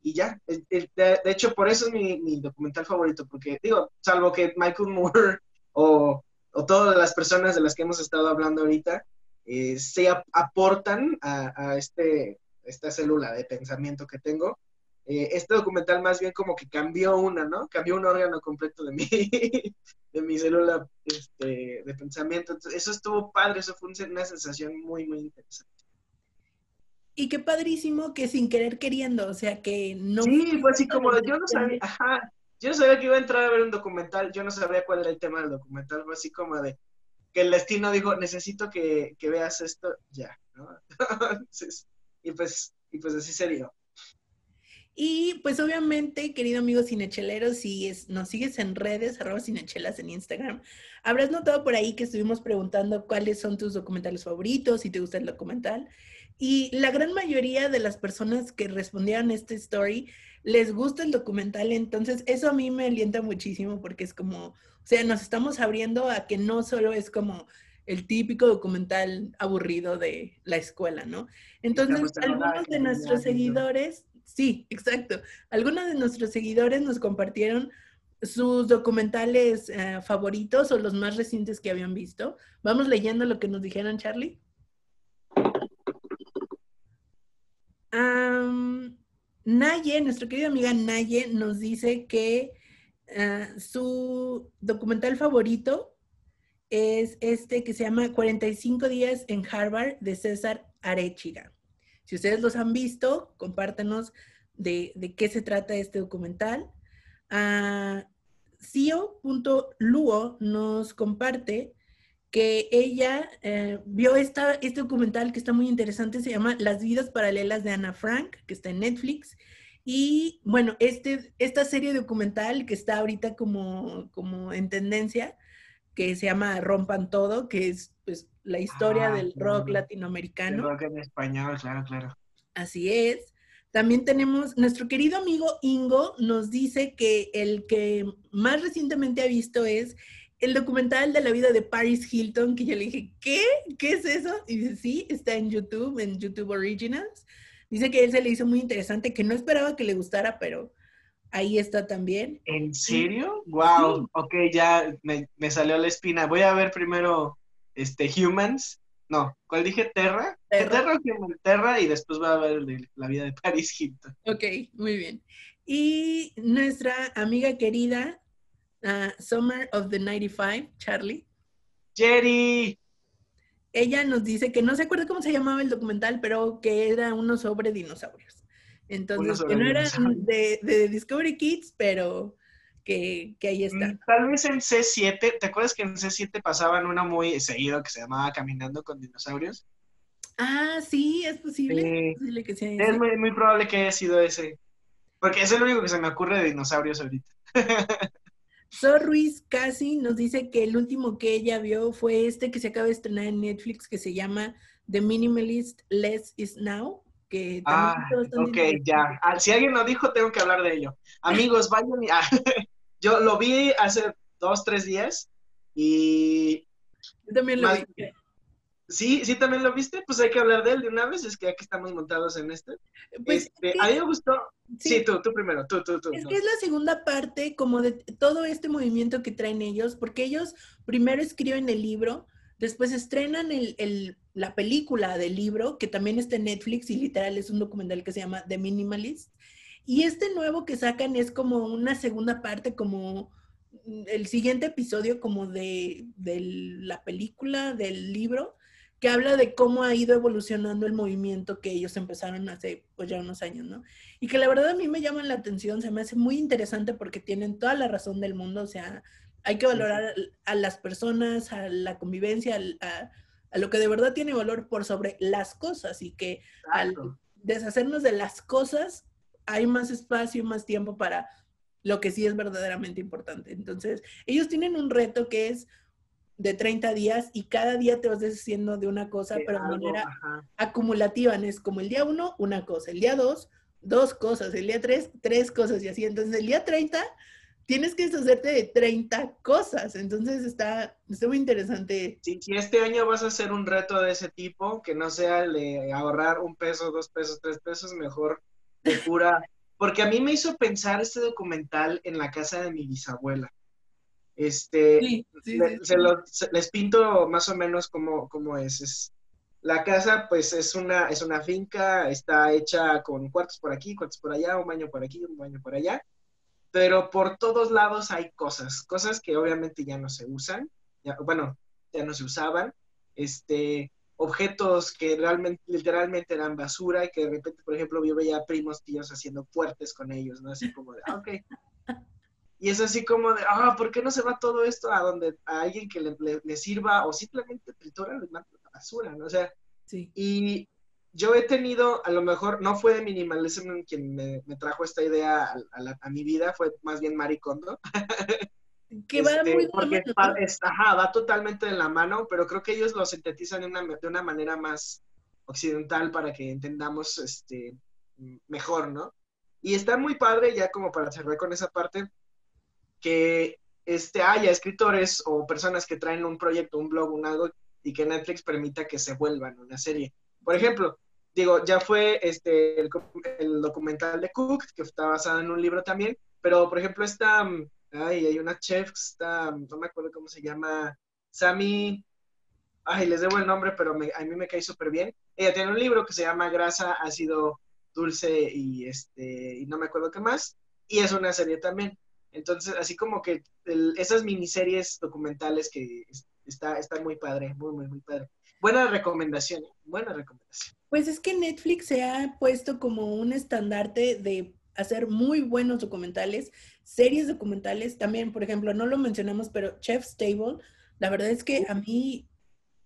y ya, de, hecho por eso es mi, documental favorito, porque digo, salvo que Michael Moore o, o todas las personas de las que hemos estado hablando ahorita, eh, se ap- aportan a, este, esta célula de pensamiento que tengo. Eh, este documental más bien como que cambió una, ¿no? Cambió un órgano completo de mi, de mi célula este, de pensamiento. Entonces, eso estuvo padre, eso fue un- una sensación muy, muy interesante. Y qué padrísimo que sin querer queriendo, o sea, que no... Sí, fue así como de, yo no sabía, ajá, yo no sabía que iba a entrar a ver un documental, yo no sabía cuál era el tema del documental, fue así como de que el destino dijo, necesito que, que veas esto ya, ¿no? Entonces, y pues, y pues así se dio. Y pues obviamente, querido amigo cinechelero, si es, nos sigues en redes, arroba cinechelas en Instagram, habrás notado por ahí que estuvimos preguntando cuáles son tus documentales favoritos, si te gusta el documental. Y la gran mayoría de las personas que respondieron a esta story les gusta el documental, entonces eso a mí me alienta muchísimo porque es como, o sea, nos estamos abriendo a que no solo es como el típico documental aburrido de la escuela, ¿no? Entonces, algunos de nuestros seguidores, sí, exacto, algunos de nuestros seguidores nos compartieron sus documentales eh, favoritos o los más recientes que habían visto. Vamos leyendo lo que nos dijeron, Charlie. Naye, nuestra querida amiga Naye, nos dice que ah, su documental favorito es este que se llama 45 días en Harvard de César Arechiga. Si ustedes los han visto, compártanos de, qué se trata este documental. Cio.luo nos comparte que ella eh, vio esta, este documental que está muy interesante, se llama Las vidas paralelas de Ana Frank, que está en Netflix. Y bueno, este, esta serie documental que está ahorita como, como en tendencia, que se llama Rompan Todo, que es pues la historia Ah, del rock claro. latinoamericano. El rock en español, claro, claro. Así es. También tenemos, nuestro querido amigo Ingo nos dice que el que más recientemente ha visto es el documental de la vida de Paris Hilton, que yo le dije, ¿qué? ¿Qué es eso? Y dice, sí, está en YouTube, en YouTube Originals. Dice que él se le hizo muy interesante, que no esperaba que le gustara, pero ahí está también. ¿En serio? Wow, ok, ya me, me salió la espina. Voy a ver primero este Humans. No, ¿cuál dije? Terra. Terra. Terra? Terra y después voy a ver de la vida de Paris Hilton. Ok, muy bien. Y nuestra amiga querida, ah, Summer of the 95, Charlie. Jerry. ella nos dice que no se acuerda cómo se llamaba el documental, pero que era uno sobre dinosaurios. Entonces, sobre que no era de, de Discovery Kids, pero que, que ahí está. Mm, Tal vez en C7, ¿te acuerdas que en C7 pasaban uno muy seguido que se llamaba Caminando con dinosaurios? Ah, sí, es posible. Es posible que sea Es ese. muy, muy probable que haya sido ese. Porque es el único que se me ocurre de dinosaurios ahorita. Sor Ruiz casi nos dice que el último que ella vio fue este que se acaba de estrenar en Netflix que se llama The Minimalist Less Is Now. Que ah, ok, ya. Ah, si alguien lo dijo, tengo que hablar de ello. Amigos, vayan y... yo lo vi hace dos, tres días y... Yo también lo vi. Sí, sí, también lo viste, pues hay que hablar de él de una vez, es que aquí estamos montados en este. Pues, este a mí me gustó. Sí, tú, tú primero, tú, tú, tú. Es que es la segunda parte como de todo este movimiento que traen ellos, porque ellos primero escriben el libro, después estrenan el, la película del libro, que también está en Netflix y literal es un documental que se llama The Minimalist. Y este nuevo que sacan es como una segunda parte, como el siguiente episodio como de, de la película, del libro que habla de cómo ha ido evolucionando el movimiento que ellos empezaron hace pues ya unos años, ¿no? Y que la verdad a mí me llama la atención, se me hace muy interesante porque tienen toda la razón del mundo, o sea, hay que valorar a las personas, a la convivencia, a, lo que de verdad tiene valor por sobre las cosas y que al deshacernos de las cosas hay más espacio y más tiempo para lo que sí es verdaderamente importante. Entonces, ellos tienen un reto que es de 30 días y cada día te vas deshaciendo de una cosa, pero de manera acumulativa. Es como el día uno, una cosa, el día dos, dos cosas, el día tres, tres cosas y así. Entonces el día 30 tienes que deshacerte de 30 cosas. Entonces está, está muy interesante. Si, si este año vas a hacer un reto de ese tipo, que no sea el de ahorrar un peso, dos pesos, tres pesos, mejor de pura. Porque a mí me hizo pensar este documental en la casa de mi bisabuela. Este, se les pinto más o menos cómo, cómo es. es. La casa, pues, es una, es una finca, está hecha con cuartos por aquí, cuartos por allá, un baño por aquí, un baño por allá, pero por todos lados hay cosas, cosas que obviamente ya no se usan, ya, bueno, ya no se usaban, este, objetos que realmente, literalmente eran basura y que de repente, por ejemplo, yo veía primos tíos haciendo fuertes con ellos, ¿no? Así como de, ah, ok, y es así como de, ah, ¿por qué no se va todo esto a donde a alguien que le, sirva o simplemente tritura la basura, ¿no? O sea, sí. y yo he tenido, a lo mejor, no fue de minimalism quien me, trajo esta idea a, mi vida, fue más bien Maricondo. que va este, muy porque va, ajá, va totalmente de la mano, pero creo que ellos lo sintetizan de una, de una manera más occidental para que entendamos este, mejor, ¿no? Y está muy padre, ya como para cerrar con esa parte, que este, haya escritores o personas que traen un proyecto, un blog, un algo, y que Netflix permita que se vuelvan una serie. Por ejemplo, digo, ya fue este, el, documental de Cook, que está basado en un libro también, pero por ejemplo ay, hay una chef, está, no me acuerdo cómo se llama, Sammy, ay, les debo el nombre, pero a mí me cae súper bien. Ella tiene un libro que se llama Grasa, Ácido, Dulce y, este, y no me acuerdo qué más, y es una serie también. Entonces, así como que esas miniseries documentales que está, está muy padre, muy, muy, muy padre. Buena recomendación, ¿eh? buena recomendación. Pues es que Netflix se ha puesto como un estandarte de hacer muy buenos documentales, series documentales. También, por ejemplo, no lo mencionamos, pero Chef's Table, la verdad es que a mí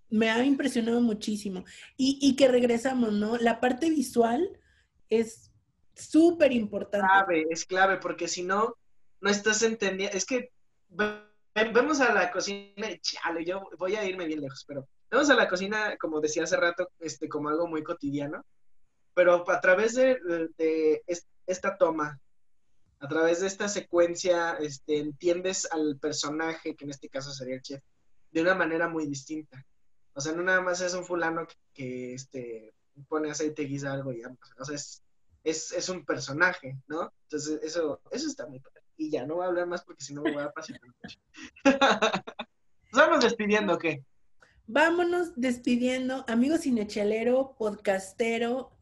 me ha impresionado muchísimo. Y, y que regresamos, ¿no? La parte visual es súper importante. Clave, es clave, porque si no, no estás entendiendo, es que vemos a la cocina chale, yo voy a irme bien lejos, pero vemos a la cocina, como decía hace rato, este, como algo muy cotidiano, pero a través de, esta toma, a través de esta secuencia, este, entiendes al personaje, que en este caso sería el chef, de una manera muy distinta. O sea, no nada más es un fulano que, este, pone aceite, guisa algo y O sea, es, es, un personaje, ¿no? Entonces, eso, eso está muy padre y ya no voy a hablar más porque si no me voy a pasar. ¿Nos vamos despidiendo qué? Vámonos despidiendo, amigo cinechelero, podcastero,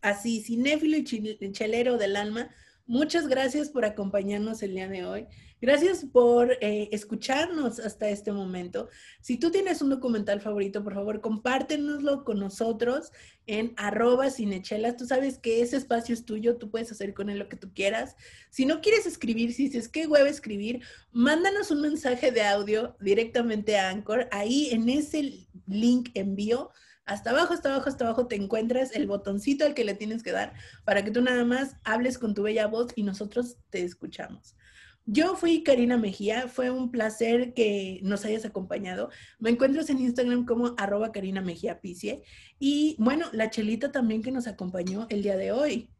así, cinéfilo y chelero del alma. Muchas gracias por acompañarnos el día de hoy. Gracias por eh, escucharnos hasta este momento. Si tú tienes un documental favorito, por favor, compártenoslo con nosotros en arroba cinechelas. Tú sabes que ese espacio es tuyo, tú puedes hacer con él lo que tú quieras. Si no quieres escribir, si dices qué huevo escribir, mándanos un mensaje de audio directamente a Anchor. Ahí en ese link envío hasta abajo, hasta abajo, hasta abajo te encuentras el botoncito al que le tienes que dar para que tú nada más hables con tu bella voz y nosotros te escuchamos. Yo fui Karina Mejía, fue un placer que nos hayas acompañado. Me encuentras en Instagram como arroba Karina Mejía Picie. Y bueno, la Chelita también que nos acompañó el día de hoy.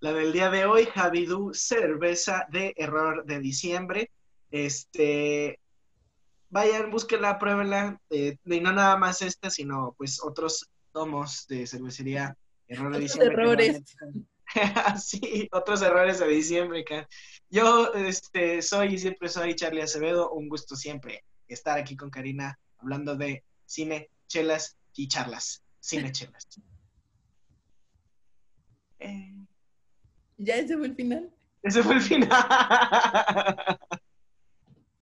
La del día de hoy, Javidú, cerveza de error de diciembre. Este, vayan, búsquenla, pruébenla. Eh, y no nada más esta, sino pues otros tomos de cervecería error de diciembre. errores. sí, otros errores de diciembre. Yo este, soy y siempre soy Charlie Acevedo. Un gusto siempre estar aquí con Karina hablando de cine, chelas y charlas. Cine, chelas. Eh, Ya ese fue el final. ese fue el final.